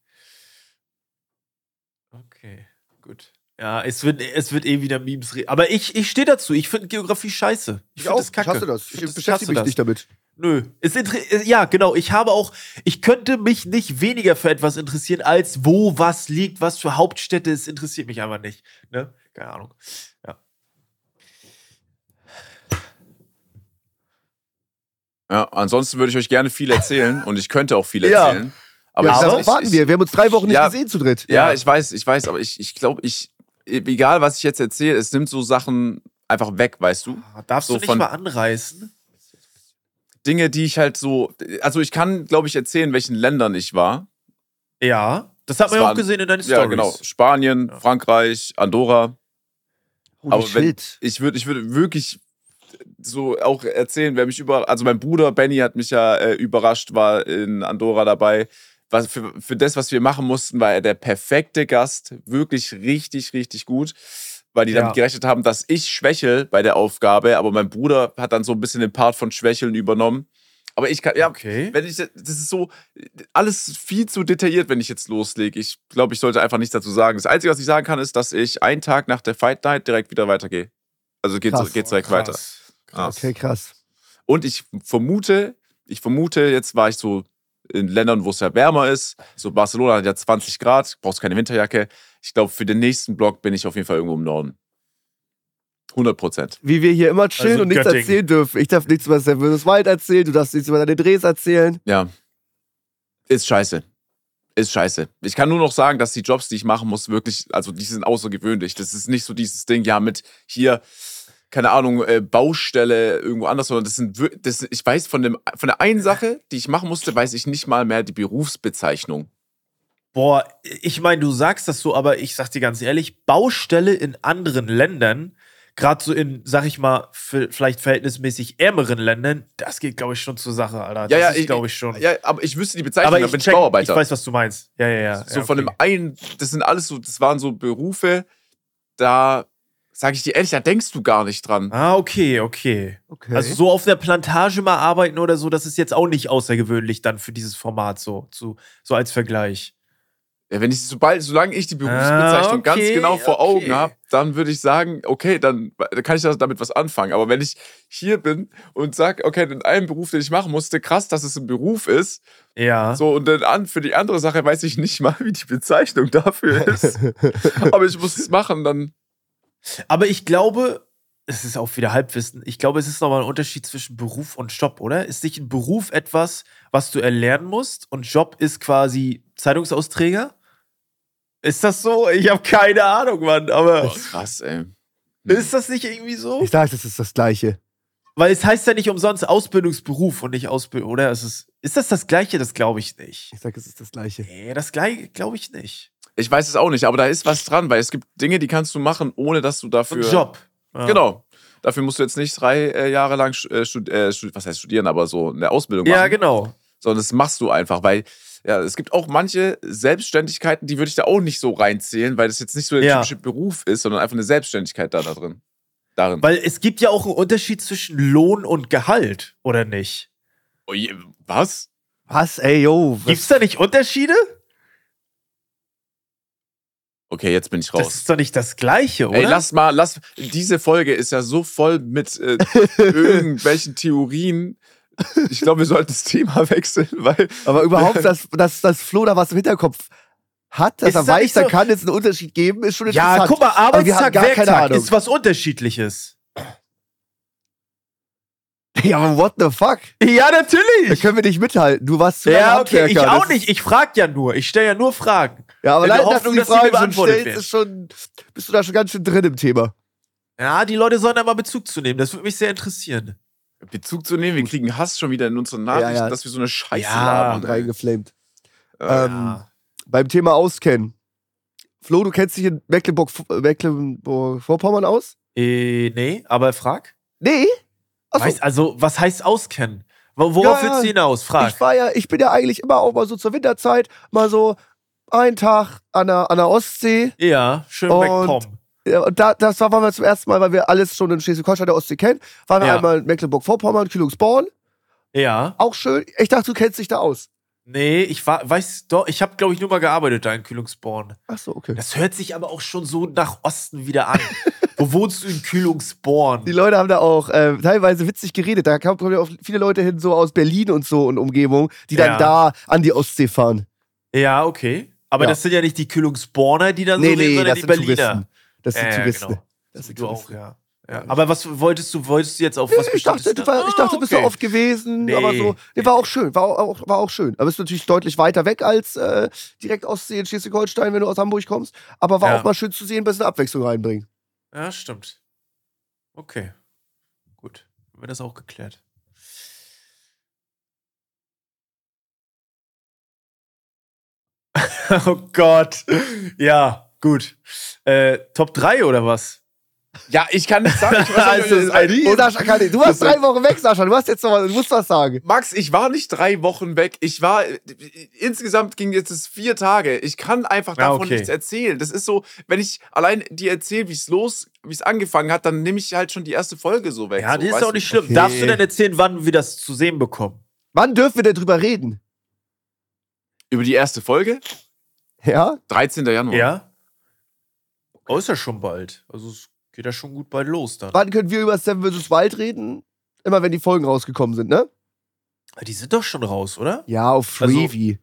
Okay, gut. Ja, es wird, es wird eh wieder Memes reden. Aber ich, ich stehe dazu. Ich finde Geografie scheiße. Ich finde das kacke. hasse das. Ich, das- beschäftige mich das. nicht damit. Nö. Es ja, genau. Ich habe auch, ich könnte mich nicht weniger für etwas interessieren, als wo was liegt, was für Hauptstädte. Es interessiert mich einfach nicht. Ne? Keine Ahnung. Ja. Ja, ansonsten würde ich euch gerne viel erzählen und ich könnte auch viel Ja. erzählen. Aber ja, ich, darauf ich, warten ich, wir. Wir haben uns drei Wochen nicht Ja. gesehen zu dritt. Ja, ich weiß, ich weiß, aber ich, ich glaube, ich, egal was ich jetzt erzähle, es nimmt so Sachen einfach weg, weißt du? Ah, Darfst So du nicht von- mal anreißen? Dinge, die ich halt so, also ich kann, glaube ich, erzählen, in welchen Ländern ich war. Ja. Das hat man ja auch gesehen in deinen Ja, Stories. genau. Spanien, Ja. Frankreich, Andorra. Holy Aber wenn-. Ich würde, ich würde wirklich so auch erzählen, wer mich über, also mein Bruder Benny hat mich ja äh, überrascht, war in Andorra dabei. Was für, für das, was wir machen mussten, war er der perfekte Gast. Wirklich richtig, richtig gut. Weil die Ja. damit gerechnet haben, dass ich schwächel bei der Aufgabe, aber mein Bruder hat dann so ein bisschen den Part von Schwächeln übernommen. Aber ich kann, ja, Okay. wenn ich, das ist so, alles viel zu detailliert, wenn ich jetzt loslege. Ich glaube, ich sollte einfach nichts dazu sagen. Das Einzige, was ich sagen kann, ist, dass ich einen Tag nach der Fight Night direkt wieder weitergehe. Also geht Krass. geht's direkt weiter. Krass. Krass. Okay, krass. Und ich vermute, ich vermute, jetzt war ich so in Ländern, wo es ja wärmer ist. So Barcelona hat ja 20 Grad, brauchst keine Winterjacke. Ich glaube, für den nächsten Block bin ich auf jeden Fall irgendwo im Norden. 100 Prozent. Wie wir hier immer chillen Also und nichts Göttingen. erzählen dürfen. Ich darf nichts über Severus Wild erzählen, du darfst nichts über deine Drehs erzählen. Ja. Ist scheiße. Ist scheiße. Ich kann nur noch sagen, dass die Jobs, die ich machen muss, wirklich, also die sind außergewöhnlich. Das ist nicht so dieses Ding, ja, mit hier, keine Ahnung, äh, Baustelle irgendwo anders, sondern das sind, das, ich weiß von, dem, von der einen Sache, die ich machen musste, weiß ich nicht mal mehr die Berufsbezeichnung. Boah, ich meine, du sagst das so, aber ich sag dir ganz ehrlich, Baustelle in anderen Ländern, gerade so in, sag ich mal, vielleicht verhältnismäßig ärmeren Ländern, das geht, glaube ich, schon zur Sache, Alter. Das Ja, ja, ist, ich- glaube ich, schon. Ja, aber ich wüsste die Bezeichnung, aber ich, bin ich check, ich Bauarbeiter. weiß, was du meinst. Ja, ja, ja. so ja, von okay. dem einen, das sind alles so, das waren so Berufe, da sage ich dir ehrlich, da denkst du gar nicht dran. Ah, okay, okay. Okay. Also so auf der Plantage mal arbeiten oder so, das ist jetzt auch nicht außergewöhnlich dann für dieses Format so, so, so als Vergleich. Ja, wenn ich, sobald, solange ich die Berufsbezeichnung Ah, ganz okay, genau vor okay. Augen habe, dann würde ich sagen, okay, dann dann kann ich das- damit was anfangen. Aber wenn ich hier bin und sage, okay, den einen Beruf, den ich machen musste, krass, dass es ein Beruf ist, Ja. so und dann an, für die andere Sache weiß ich nicht mal, wie die Bezeichnung dafür ist. Aber ich muss es machen, dann. Aber ich glaube, es ist auch wieder Halbwissen. Ich glaube, es ist nochmal ein Unterschied zwischen Beruf und Job, oder? Ist nicht ein Beruf etwas, was du erlernen musst und Job ist quasi Zeitungsausträger? Ist das so? Ich habe keine Ahnung, Mann. Aber Boah, krass, ey. ist das nicht irgendwie so? ich dachte, das ist das Gleiche. Weil es heißt ja nicht umsonst Ausbildungsberuf und nicht Ausbildung, oder? Ist, es, ist das das Gleiche? Das glaube ich nicht. Ich sage, es ist das Gleiche. Nee, das Gleiche glaube ich nicht. Ich weiß es auch nicht, aber da ist was dran, weil es gibt Dinge, die kannst du machen, ohne dass du dafür. Job. Ja. Genau. Dafür musst du jetzt nicht drei äh, Jahre lang, äh, stud äh, stud was heißt studieren, aber so eine Ausbildung machen. Ja, genau. sondern das machst du einfach, weil ja, es gibt auch manche Selbstständigkeiten, die würde ich da auch nicht so reinzählen, weil das jetzt nicht so der Ja. typische Beruf ist, sondern einfach eine Selbstständigkeit da, da drin. Darin. Weil es gibt ja auch einen Unterschied zwischen Lohn und Gehalt, oder nicht? Oh je, was? Was, ey, yo. Was? Gibt es da nicht Unterschiede? Okay, jetzt bin ich Das raus. ist doch nicht das Gleiche, oder? Ey, lass mal, lass. Diese Folge ist ja so voll mit äh, irgendwelchen Theorien. Ich glaube, wir sollten das Thema wechseln, weil Aber überhaupt, dass, dass, dass Flo da was im Hinterkopf hat, dass Ist er das weiß, so- da kann es einen Unterschied geben, ist schon ja, interessant. guck mal, Arbeitstag, gar keine Werktag ist was Unterschiedliches. Ja, aber what the fuck? Ja, Da natürlich. können wir nicht mithalten. Du warst zu Ja, okay, ich auch nicht. Ich frage ja nur. Ich stelle ja nur Fragen. Ja, aber In der leider, dass Hoffnung, du die dass sie mir Fragen schon stellst, werden. ist schon, bist du da schon ganz schön drin im Thema. Ja, die Leute sollen da mal Bezug zu nehmen. Das würde mich sehr interessieren. Bezug zu nehmen, wir kriegen Hass schon wieder in unseren Nachrichten, Ja, ja. dass wir so eine Scheiße Ja. ey. reingeflamed. Äh, Ähm, Beim Thema Auskennen. Flo, du kennst dich in Mecklenburg- Mecklenburg-Vorpommern aus? Äh, nee, aber frag. Nee. Achso, Weiß, also, was heißt auskennen? Wo- Worauf Ja, willst du hinaus? Frag. ich war ja, ich bin ja eigentlich immer auch mal so zur Winterzeit, mal so einen Tag an der, an der Ostsee. Ja, schön wegkommen. Ja, und da, das war, waren wir zum ersten Mal, weil wir alles schon in Schleswig-Holstein der Ostsee kennen, waren wir Ja. einmal in Mecklenburg-Vorpommern, Kühlungsborn. Ja. Auch schön. Ich dachte, du kennst dich da aus. Nee, ich war, weiß doch, ich habe, glaube ich, nur mal gearbeitet da in Kühlungsborn. Achso, okay. Das hört sich aber auch schon so nach Osten wieder an. Wo wohnst du in Kühlungsborn? Die Leute haben da auch äh, teilweise witzig geredet. Da glaub ich, auch viele Leute hin, so aus Berlin und so und Umgebung, die dann Ja. da an die Ostsee fahren. Ja, okay. Aber Ja. das sind ja nicht die Kühlungsborner, die dann Nee, so reden, nee, sondern das die sind Berliner. Touristen. Das sind Ja, ja, Touristen. genau. Das sind du auch, Touristen. ja. ja. Aber was wolltest du, wolltest du jetzt auf was Ich dachte, du, war, ich dachte, du bist da okay. oft gewesen, Nee. aber so. Nee, war auch schön, war auch, war auch schön. Aber ist natürlich deutlich weiter weg als äh, direkt Ostsee in Schleswig-Holstein, wenn du aus Hamburg kommst. Aber war Ja. auch mal schön zu sehen, ein bisschen Abwechslung reinbringen. Ja, stimmt. Okay. Gut. Haben wir das auch geklärt. oh Gott. Ja, gut. Äh, Top 3 oder was? Ja, ich kann nicht sagen. Ich weiß Also, nicht, ich das- Sascha. Du warst drei Wochen weg, Sascha. Du hast jetzt noch du musst was sagen. Max, ich war nicht drei Wochen weg. Ich war, insgesamt ging jetzt es vier Tage. Ich kann einfach Ja, davon okay. nichts erzählen. Das ist so, wenn ich allein dir erzähle, wie es los, wie es angefangen hat, dann nehme ich halt schon die erste Folge so weg. Ja, so, die ist auch nicht schlimm. Okay. Darfst du denn erzählen, wann wir das zu sehen bekommen? Wann dürfen wir denn drüber reden? Über die erste Folge? Ja? 13. Januar. Ja. Oh, ist ja schon bald. Also es geht ja schon gut bald los dann. Wann können wir über Seven vs. Wild reden? Immer wenn die Folgen rausgekommen sind, ne? Die sind doch schon raus, oder? Ja, auf Also- Freevee.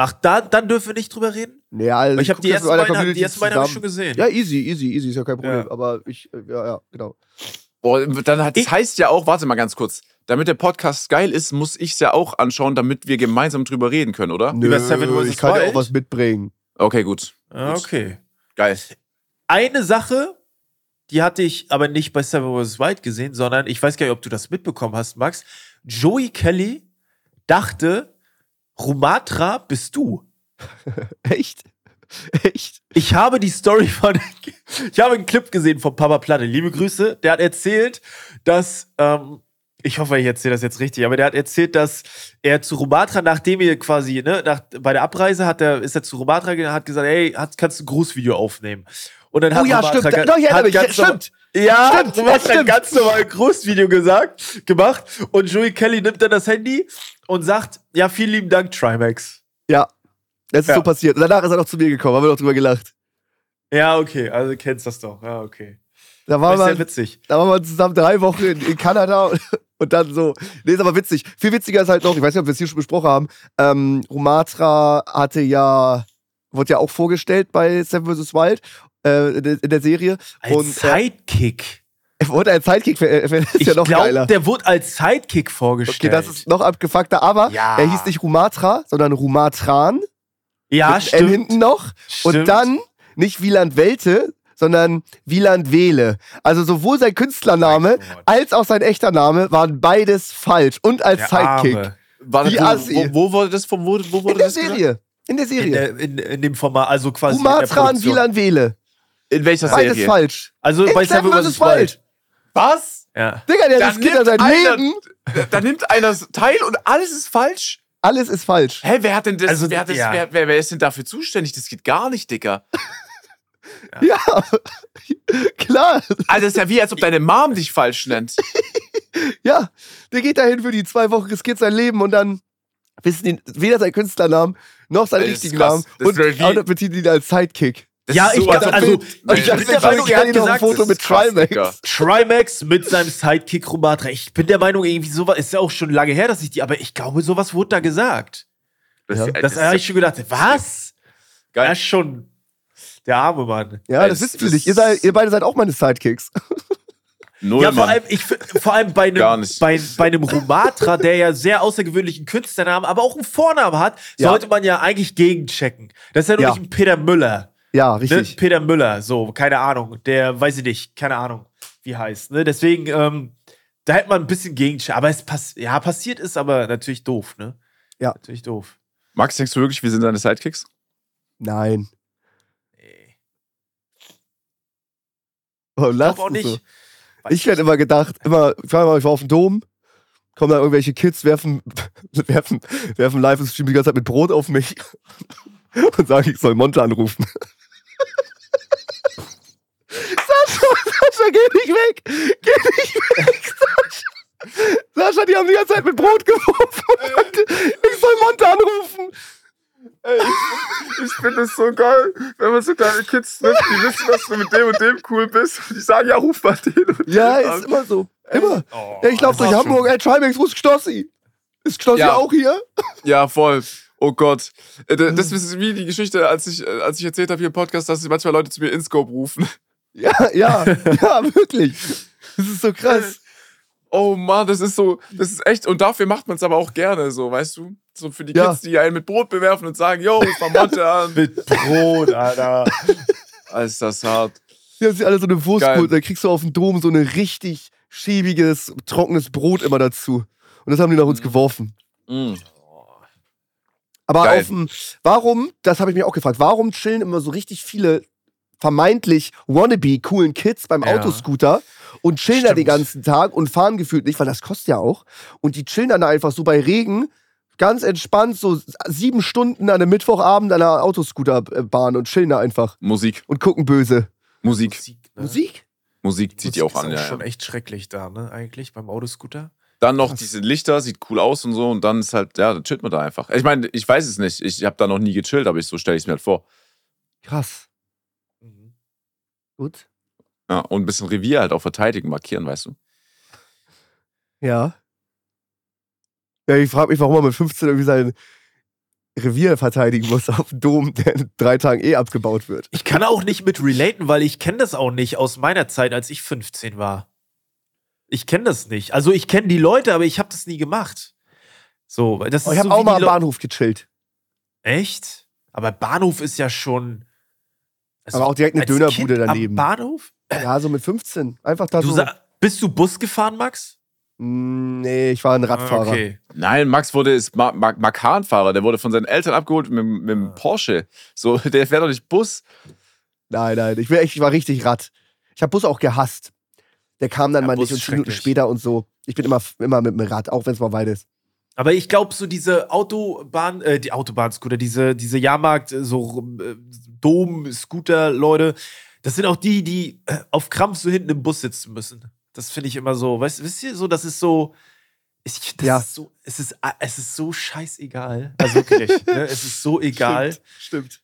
Ach, da, dann dürfen wir nicht drüber reden? Ja, also Weil ich habe die ersten beiden, die Community ersten beiden hab ich schon gesehen. Ja, easy, easy, easy, ist ja kein Problem. Ja. Aber ich, äh, ja, ja, genau. Boah, dann hat, das Ich- heißt ja auch, warte mal ganz kurz, damit der Podcast geil ist, muss ich es ja auch anschauen, damit wir gemeinsam drüber reden können, oder? Über Seven vs. ich kann ja auch was mitbringen. Okay, gut. Ah, okay. Geil. Eine Sache, die hatte ich aber nicht bei Seven vs. Wild gesehen, sondern ich weiß gar nicht, ob du das mitbekommen hast, Max. Joey Kelly dachte, Rumatra bist du. Echt? Echt? Ich habe die Story von. Ich habe einen Clip gesehen von Papa Platte. Liebe Grüße. Der hat erzählt, dass. Ähm, ich hoffe, ich erzähle das jetzt richtig, aber der hat erzählt, dass er zu Rumatra, nachdem er quasi, ne, nach, bei der Abreise hat er, ist er zu Rumatra gegangen, hat gesagt, hey, hat, kannst du ein Grußvideo aufnehmen? Und dann hat Oh ja, Rumatra stimmt. Doch, ich erinnere hat mich. ganz Stimmt. ja, Stimmt, du hast ein ganz normal Großvideo gesagt, gemacht und Joey Kelly nimmt dann das Handy und sagt, ja, vielen lieben Dank, Trimax. Ja. Das ist Ja. so passiert. Und danach ist er noch zu mir gekommen, haben wir noch drüber gelacht. Ja, okay, also du kennst das doch. Ja, okay. Da Das waren, wir, witzig. da waren wir zusammen drei Wochen in, in Kanada und, und dann so. Nee, ist aber witzig. Viel witziger ist halt noch, ich weiß nicht, ob wir es hier schon besprochen haben, ähm, Rumatra hatte ja, wurde ja auch vorgestellt bei Seven vs. Wild äh, in, der- in Serie. Als und äh, Sidekick. er wurde als Sidekick, ver- äh, ist Ich ja noch glaube, geiler. der wurde als Sidekick Okay, vorgestellt. das ist noch abgefuckter, aber Ja. er hieß nicht Rumatra, sondern Rumatran. ja, mit N hinten noch. Und Stimmt. dann nicht Wieland Welte, sondern Wieland Wehle. Also sowohl sein Künstlername als auch sein echter Name waren beides falsch. Und als Der Sidekick. Arme. Warte, Wie wo, wo, wo wurde das vom, wo, wo In wurde der das gesagt? Serie. In der In, Serie. der, in, in dem Format, also quasi. in Produktion. Wieland Wehle. In welcher Beides Serie? falsch. Also In bei Seven Seven vs. Wild. Was? Ja. Digga, der Da das Kinder sein nimmt einer- Leben. Da, da nimmt einer teil und alles ist falsch? Alles ist falsch. Hä, wer hat denn das, Also, wer, hat das ja. wer, wer, wer ist denn dafür zuständig? Das geht gar nicht, Dicker. Ja, klar. Also, das ist ja wie, als ob deine Mom dich falsch nennt. Ja, der geht dahin für die zwei Wochen, riskiert sein Leben und dann wissen die weder seinen Künstlernamen noch seinen richtigen. Namen und noch betiteln ihn als Sidekick. Das Ja, ist ich glaub, ob also- ich bin das der ist Meinung, er hat noch ein gesagt, Foto das mit ist Trimax. Trimax mit seinem Sidekick Rumatra. Ich bin der Meinung, irgendwie sowas ist ja auch schon lange her, dass ich die, aber ich glaube, sowas wurde da gesagt. Das, Ja. ist- Das das habe ist ich schon gedacht. Was? geil. Ja, schon. Der arme Mann. Ja, das wisst ihr ist- nicht. Ihr, seid, ihr beide seid auch meine Sidekicks. Null, ja, vor Mann. allem, ich, vor allem bei einem, bei, bei einem Rumatra, der ja sehr außergewöhnlichen Künstlernamen, aber auch einen Vornamen hat, Ja. sollte man ja eigentlich gegenchecken. Das ist ja nur Ja. nicht ein Peter Müller. Ja, Ne? richtig. Peter Müller, so, keine Ahnung. Der, weiß ich nicht, keine Ahnung, wie heißt. Ne? Deswegen, ähm, da hätte man ein bisschen gegenchecken. Aber es pass ja, passiert ist aber natürlich doof, ne? Ja. Natürlich doof. Max, denkst du wirklich, wir sind deine Sidekicks? Nein. Nee. Oh, Ich glaube auch es so. nicht. Ich hätte immer gedacht, immer, ich war, mal, ich war auf dem Dom, kommen da irgendwelche Kids, werfen, werfen, werfen live Stream die ganze Zeit mit Brot auf mich und sagen, ich soll Monte anrufen. Sascha, Sascha, geh nicht weg! Geh nicht weg, Sascha! Sascha, die haben die ganze Zeit mit Brot geworfen und ich soll Monte anrufen. Ey, ich, ich finde es so geil, wenn man so kleine Kids trifft, die wissen, dass du mit dem und dem cool bist und die sagen, ja, ruf mal den und Ja, den ist an. immer so. Immer. Oh, Ja, ich laufe durch Hamburg, ey, Trimax, wo ist Stossi? Ist Stossi Ja. auch hier? Ja, voll. Oh Gott. Äh, Das ist wie die Geschichte, als ich, äh, als ich erzählt habe hier im Podcast, dass manchmal Leute zu mir InScope rufen. Ja, ja, ja, wirklich. Das ist so krass. Oh Mann, das ist so, das ist echt, und dafür macht man es aber auch gerne, so, weißt du? So für die Ja. Kids, die einen mit Brot bewerfen und sagen, yo, ich mach Monte an. Mit Brot, Alter. Ist das hart. Haben sich alle so eine Wurst geholt. Da kriegst du auf dem Dom so ein richtig schäbiges, trockenes Brot immer dazu. Und das haben die nach uns mhm. geworfen. Mm. Aber Geil. auf dem, warum, das habe ich mich auch gefragt, warum chillen immer so richtig viele vermeintlich wannabe coolen Kids beim ja. Autoscooter und chillen Stimmt. da den ganzen Tag und fahren gefühlt nicht, weil das kostet ja auch. Und die chillen dann einfach so bei Regen ganz entspannt so sieben Stunden an einem Mittwochabend an einer Autoscooterbahn und chillen da einfach. Musik. Und gucken böse. Musik. Musik? Ne? Musik? Musik zieht die auch an, ist ja. schon echt schrecklich da, ne, eigentlich beim Autoscooter. Dann noch Krass. diese Lichter, sieht cool aus und so. Und dann ist halt, ja, da chillt man da einfach. Ich meine, ich weiß es nicht. Ich habe da noch nie gechillt, aber ich, so stelle ich es mir halt vor. Krass. Mhm. Gut. Ja, und ein bisschen Revier halt auch verteidigen, markieren, weißt du? Ja. Ja, ich frage mich, warum man mit 15 irgendwie sein Revier verteidigen muss auf dem Dom, der in drei Tagen eh abgebaut wird. Ich kann auch nicht mit relaten, weil ich kenne das auch nicht aus meiner Zeit, als ich 15 war. Ich kenne das nicht. Also ich kenne die Leute, aber ich habe das nie gemacht. So, das oh, ich habe so auch mal am Bahnhof gechillt. Echt? Aber Bahnhof ist ja schon. Also aber auch direkt eine Dönerbude kind daneben. Am Bahnhof? Ja, so mit 15. Einfach da du so. Bist du Bus gefahren, Max? Mm, nee, ich war ein Radfahrer. Okay. Nein, Max wurde ist Ma Ma Makanfahrer. Der wurde von seinen Eltern abgeholt mit, mit dem ah. Porsche. So, der fährt doch nicht Bus. Nein, nein, ich, ich war richtig Rad. Ich habe Bus auch gehasst. Der kam dann ja, mal nicht und Minuten später und so. Ich bin immer, immer mit dem Rad, auch wenn es mal weit ist. Aber ich glaube, so diese Autobahn, äh, die Autobahn-Scooter, diese, diese Jahrmarkt, so äh, Dom-Scooter-Leute, das sind auch die, die äh, auf Krampf so hinten im Bus sitzen müssen. Das finde ich immer so, weißt, wisst ihr, so, das ist so, ich, das ja. ist so, es ist, es ist so scheißegal. Also wirklich, ne? es ist so egal. Stimmt. stimmt.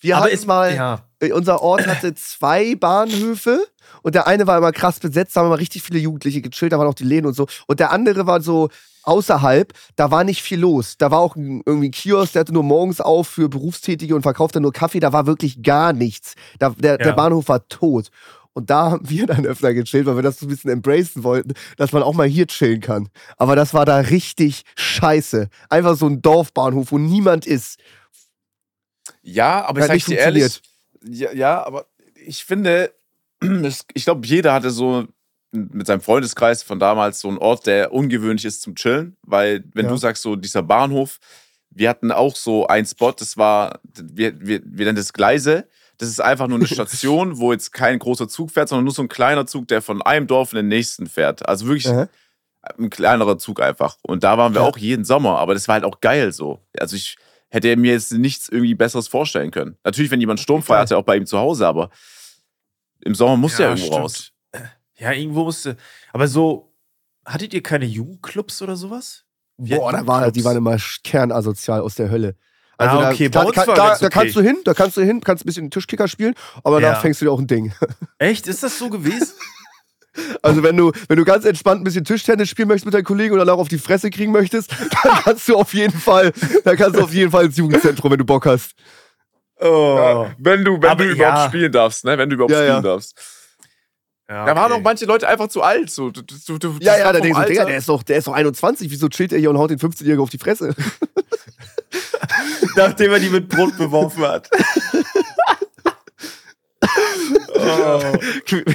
Wir Aber hatten mal, ja. Äh, unser Ort hatte zwei Bahnhöfe und der eine war immer krass besetzt, da haben immer richtig viele Jugendliche gechillt, da waren auch die Läden und so. Und der andere war so außerhalb, da war nicht viel los. Da war auch ein, irgendwie ein Kiosk, der hatte nur morgens auf für Berufstätige und verkaufte nur Kaffee, da war wirklich gar nichts. Da, der, ja. der Bahnhof war tot. Und da haben wir dann öfter gechillt, weil wir das so ein bisschen embracen wollten, dass man auch mal hier chillen kann. Aber das war da richtig scheiße. Einfach so ein Dorfbahnhof, wo niemand ist. Ja, aber ich sag dir ehrlich, ja, ja, aber ich finde, ich glaube, jeder hatte so mit seinem Freundeskreis von damals so einen Ort, der ungewöhnlich ist zum Chillen, weil wenn ja. du sagst, so dieser Bahnhof, wir hatten auch so einen Spot, das war, wir, wir, wir nennen das Gleise, das ist einfach nur eine Station, wo jetzt kein großer Zug fährt, sondern nur so ein kleiner Zug, der von einem Dorf in den nächsten fährt. Also wirklich mhm. ein kleinerer Zug einfach. Und da waren wir ja. auch jeden Sommer, aber das war halt auch geil so. Also ich hätte mir jetzt nichts irgendwie Besseres vorstellen können. Natürlich, wenn jemand sturmfrei hatte, auch bei ihm zu Hause, aber im Sommer musste ja, er irgendwo stimmt. raus. Ja, irgendwo musste. Aber so, hattet ihr keine Jugendclubs oder sowas? Boah, da war, die waren immer kernasozial aus der Hölle. Also ah, okay, da, da, kann, da, da kannst du hin, da kannst du hin, kannst ein bisschen Tischkicker spielen, aber ja. da fängst du dir auch ein Ding. Echt? Ist das so gewesen? Also wenn du, wenn du ganz entspannt ein bisschen Tischtennis spielen möchtest mit deinen Kollegen und danach auf die Fresse kriegen möchtest, dann kannst du auf jeden Fall, dann kannst du auf jeden Fall ins Jugendzentrum, wenn du Bock hast. Oh. Ja, wenn du, wenn Aber du überhaupt ja. spielen darfst, ne? Wenn du überhaupt spielen darfst. Ja, okay. Da waren auch manche Leute einfach zu alt. So. Du, du, du, ja, ja, da denkst du, der ist, doch, der ist doch 21, wieso chillt er hier und haut den 15-Jährigen auf die Fresse? Nachdem er die mit Brot beworfen hat. oh.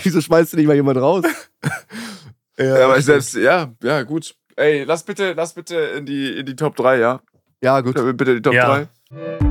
Wieso schmeißt du nicht mal jemand raus? ja, ja, aber selbst, ja, ja, gut. Ey, lass bitte, lass bitte in die, in die Top 3, ja? Ja, gut. Bitte die Top ja. 3.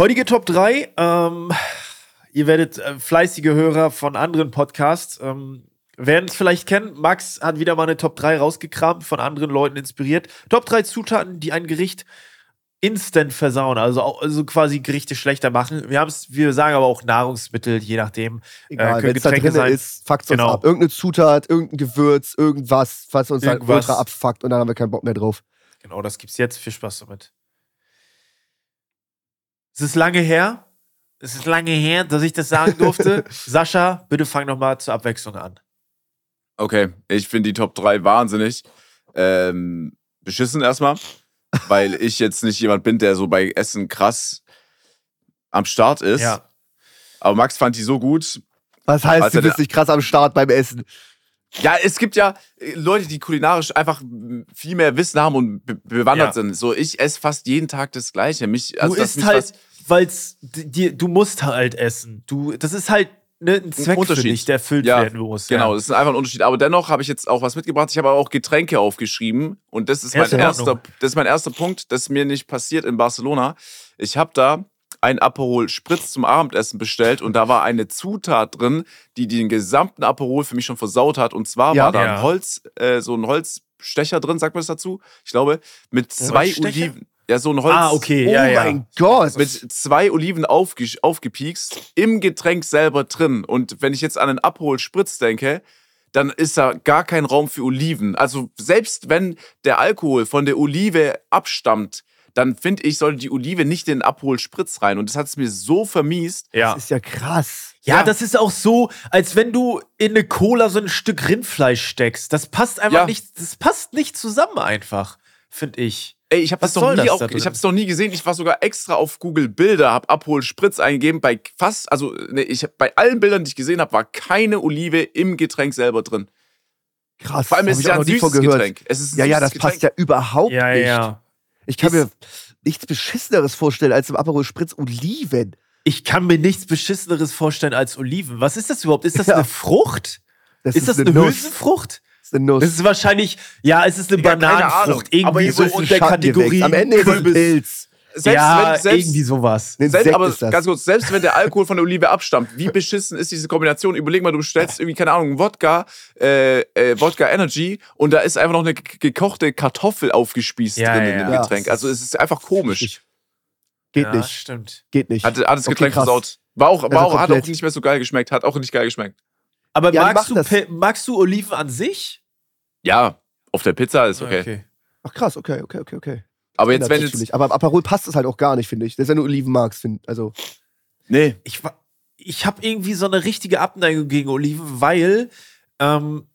Heutige Top 3. Ähm, ihr werdet äh, fleißige Hörer von anderen Podcasts. Ähm, werden es vielleicht kennen. Max hat wieder mal eine Top 3 rausgekramt, von anderen Leuten inspiriert. Top 3 Zutaten, die ein Gericht instant versauen, also, also quasi Gerichte schlechter machen. Wir, wir sagen aber auch Nahrungsmittel, je nachdem. Äh, Egal, äh, wenn es da drin sein. ist, fuckt genau. uns ab. Irgendeine Zutat, irgendein Gewürz, irgendwas, was uns dann ultra abfuckt und dann haben wir keinen Bock mehr drauf. Genau, das gibt's jetzt. Viel Spaß damit. Es ist lange her. Es ist lange her, dass ich das sagen durfte. Sascha, bitte fang noch mal zur Abwechslung an. Okay, ich finde die Top 3 wahnsinnig. Ähm, beschissen erstmal, weil ich jetzt nicht jemand bin, der so bei Essen krass am Start ist. Ja. Aber Max fand die so gut. Was heißt, du bist nicht krass am Start beim Essen? Ja, es gibt ja äh, Leute, die kulinarisch einfach viel mehr Wissen haben und be bewandert Ja. sind. So, ich esse fast jeden Tag das Gleiche. Mich, Du also, dass isst halt, was- weil's dir, du musst halt essen. Du, das ist halt ne, ein Zweck für Unterschied. dich, der erfüllt Ja, werden muss. Genau, Ja. das ist einfach ein Unterschied. Aber dennoch habe ich jetzt auch was mitgebracht. Ich habe auch Getränke aufgeschrieben. Und das ist, Ja, mein erster, Ordnung. das ist mein erster Punkt, das mir nicht passiert in Barcelona. Ich habe da ein Aperol Spritz zum Abendessen bestellt und da war eine Zutat drin, die den gesamten Aperol für mich schon versaut hat. Und zwar Ja. war da ein Holz, äh, so ein Holzstecher drin, sagt man das dazu? Ich glaube, mit zwei? Oliven. Ja, so ein Holz. Ah, okay, oh ja, ja. mein Gott. mit zwei Oliven aufge aufgepiekst, im Getränk selber drin. Und wenn ich jetzt an einen Abhol Spritz denke, dann ist da gar kein Raum für Oliven. Also selbst wenn der Alkohol von der Olive abstammt, dann finde ich, sollte die Olive nicht in den Abhol Spritz rein. Und das hat es mir so vermiest. ja. Das ist ja krass. Ja, Ja. das ist auch so, als wenn du in eine Cola so ein Stück Rindfleisch steckst. Das passt einfach Ja. nicht, das passt nicht zusammen einfach, finde ich. Ey, ich habe Was das, soll noch nie da ich hab's noch nie gesehen. Ich war sogar extra auf Google Bilder, habe Abhol Spritz eingegeben. Bei fast, also ne, ich hab, bei allen Bildern, die ich gesehen habe, war keine Olive im Getränk selber drin. Krass. Vor allem ist es ja ein süßes. Getränk. Es ist ein Ja, ja, das passt Getränk. ja überhaupt Ja, nicht. ja. Ich kann Ist- mir nichts Beschisseneres vorstellen als im Aperol Spritz Oliven. Ich kann mir nichts Beschisseneres vorstellen als Oliven. Was ist das überhaupt? Ist das Ja. eine Frucht? Das ist, das eine Nuss. Hülsenfrucht? Das ist eine Nuss. Das ist wahrscheinlich, ja, es ist eine Ja. Bananenfrucht. Irgendwie Aber so in der. Kategorie. Am Ende ist es ein. Pilz. Selbst ja, wenn, selbst, irgendwie sowas. Selbst, aber ist das. ganz kurz, selbst wenn der Alkohol von der Olive abstammt, wie beschissen ist diese Kombination? Überleg mal, du bestellst irgendwie, keine Ahnung, Wodka, äh, äh, Wodka Energy und da ist einfach noch eine ge- gekochte Kartoffel aufgespießt Ja, drin ja, in dem ja. Getränk. Also es ist einfach komisch. Geht ja, nicht. stimmt. Geht nicht. Hat, hat das Okay, Getränk krass. versaut. War auch, war Also auch, hat auch nicht mehr so geil geschmeckt. Hat auch nicht geil geschmeckt. Aber Ja, magst, du, magst du Oliven an sich? Ja, auf der Pizza ist okay. Ach krass, okay, okay, okay, okay. Aber jetzt, wenn jetzt. Aber Aperol passt es halt auch gar nicht, finde ich. Das ist ja nur Oliven magst, find, also. Nee. Ich, ich habe irgendwie so eine richtige Abneigung gegen Oliven, weil ähm,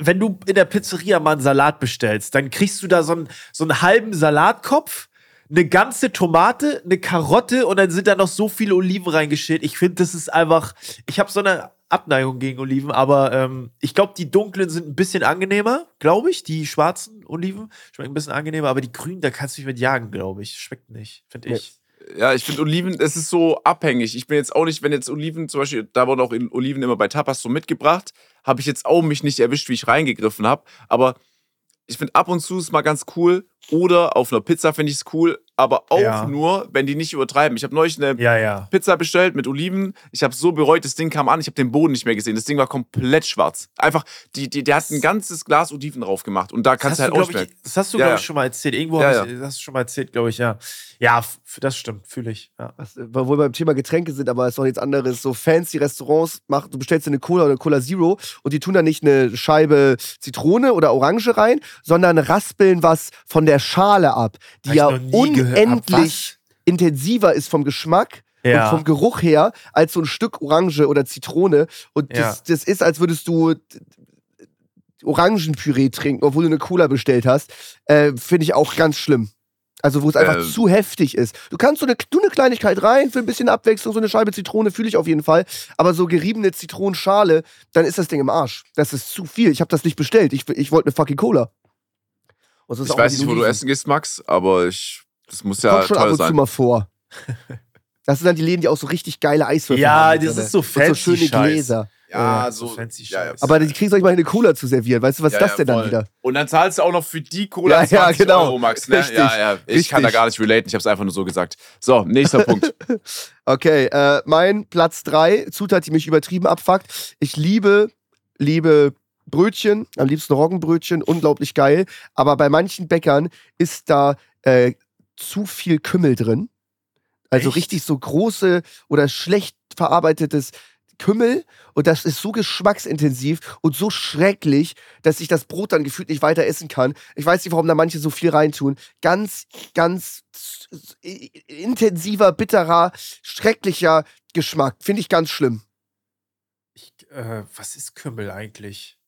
wenn du in der Pizzeria mal einen Salat bestellst, dann kriegst du da so einen, so einen halben Salatkopf, eine ganze Tomate, eine Karotte und dann sind da noch so viele Oliven reingeschält. Ich finde, das ist einfach. Ich habe so eine Abneigung gegen Oliven, aber ähm, ich glaube, die dunklen sind ein bisschen angenehmer, glaube ich. Die schwarzen Oliven schmecken ein bisschen angenehmer, aber die grünen, da kannst du dich mit jagen, glaube ich. Schmeckt nicht, finde ich. Ja, ich finde Oliven, es ist so abhängig. Ich bin jetzt auch nicht, wenn jetzt Oliven, zum Beispiel, da wurden auch Oliven immer bei Tapas so mitgebracht, habe ich jetzt auch mich nicht erwischt, wie ich reingegriffen habe. Aber ich finde ab und zu ist mal ganz cool. Oder auf einer Pizza finde ich es cool, aber auch Ja. nur, wenn die nicht übertreiben. Ich habe neulich eine Ja, ja. Pizza bestellt mit Oliven. Ich habe so bereut, das Ding kam an, ich habe den Boden nicht mehr gesehen. Das Ding war komplett schwarz. Einfach, die, die, der hat ein ganzes Glas Oliven drauf gemacht und da kannst du das halt hast du, glaub ausschmecken. das hast du, glaube ja. ich, schon mal erzählt. Irgendwo Ja, ich, das hast du schon mal erzählt, glaube ich, ja. Ja, das stimmt, fühle ich. Ja. Was, wo wir beim Thema Getränke sind, aber es ist noch nichts anderes. So fancy Restaurants, mach, du bestellst dir eine Cola oder eine Cola Zero und die tun da nicht eine Scheibe Zitrone oder Orange rein, sondern raspeln was von der Schale ab, die Hab ja unendlich intensiver ist vom Geschmack Ja. und vom Geruch her als so ein Stück Orange oder Zitrone. Und Ja. das, das ist, als würdest du Orangenpüree trinken, obwohl du eine Cola bestellt hast. Äh, Finde ich auch ganz schlimm. Also wo es einfach Ähm. zu heftig ist. Du kannst so eine, nur eine Kleinigkeit rein für ein bisschen Abwechslung, so eine Scheibe Zitrone fühle ich auf jeden Fall. Aber so geriebene Zitronenschale, dann ist das Ding im Arsch. Das ist zu viel. Ich habe das nicht bestellt. Ich, ich wollte eine fucking Cola. Und so ist Ich auch weiß nicht, wo du essen gehst, Max, aber ich, das muss ja Kommt schon ab und zu sein. mal vor. Das sind dann die Läden, die auch so richtig geile Eiswürfel Ja, haben. das drin. ist so Und so fancy schöne Scheiß. Gläser. Ja, so so. fancy ja, ja. Aber die kriegst du euch mal eine Cola zu servieren. Weißt du, was Ja, ist das ja, denn dann wieder? Und dann zahlst du auch noch für die Cola Ja, ja, 20 genau. Euro, Max. Ne? Richtig, Ja, ja. Ich kann da richtig. gar nicht relaten. Ich habe es einfach nur so gesagt. So, nächster Punkt. Okay, äh, mein Platz 3, Zutat, die mich übertrieben abfuckt. Ich liebe, liebe Brötchen, am liebsten Roggenbrötchen, unglaublich geil. Aber bei manchen Bäckern ist da äh, zu viel Kümmel drin. Also Echt? richtig so große oder schlecht verarbeitetes Kümmel und das ist so geschmacksintensiv und so schrecklich, dass ich das Brot dann gefühlt nicht weiter essen kann. Ich weiß nicht, warum da manche so viel reintun. Ganz, ganz intensiver, bitterer, schrecklicher Geschmack. Finde ich ganz schlimm. Ich, äh, was ist Kümmel eigentlich?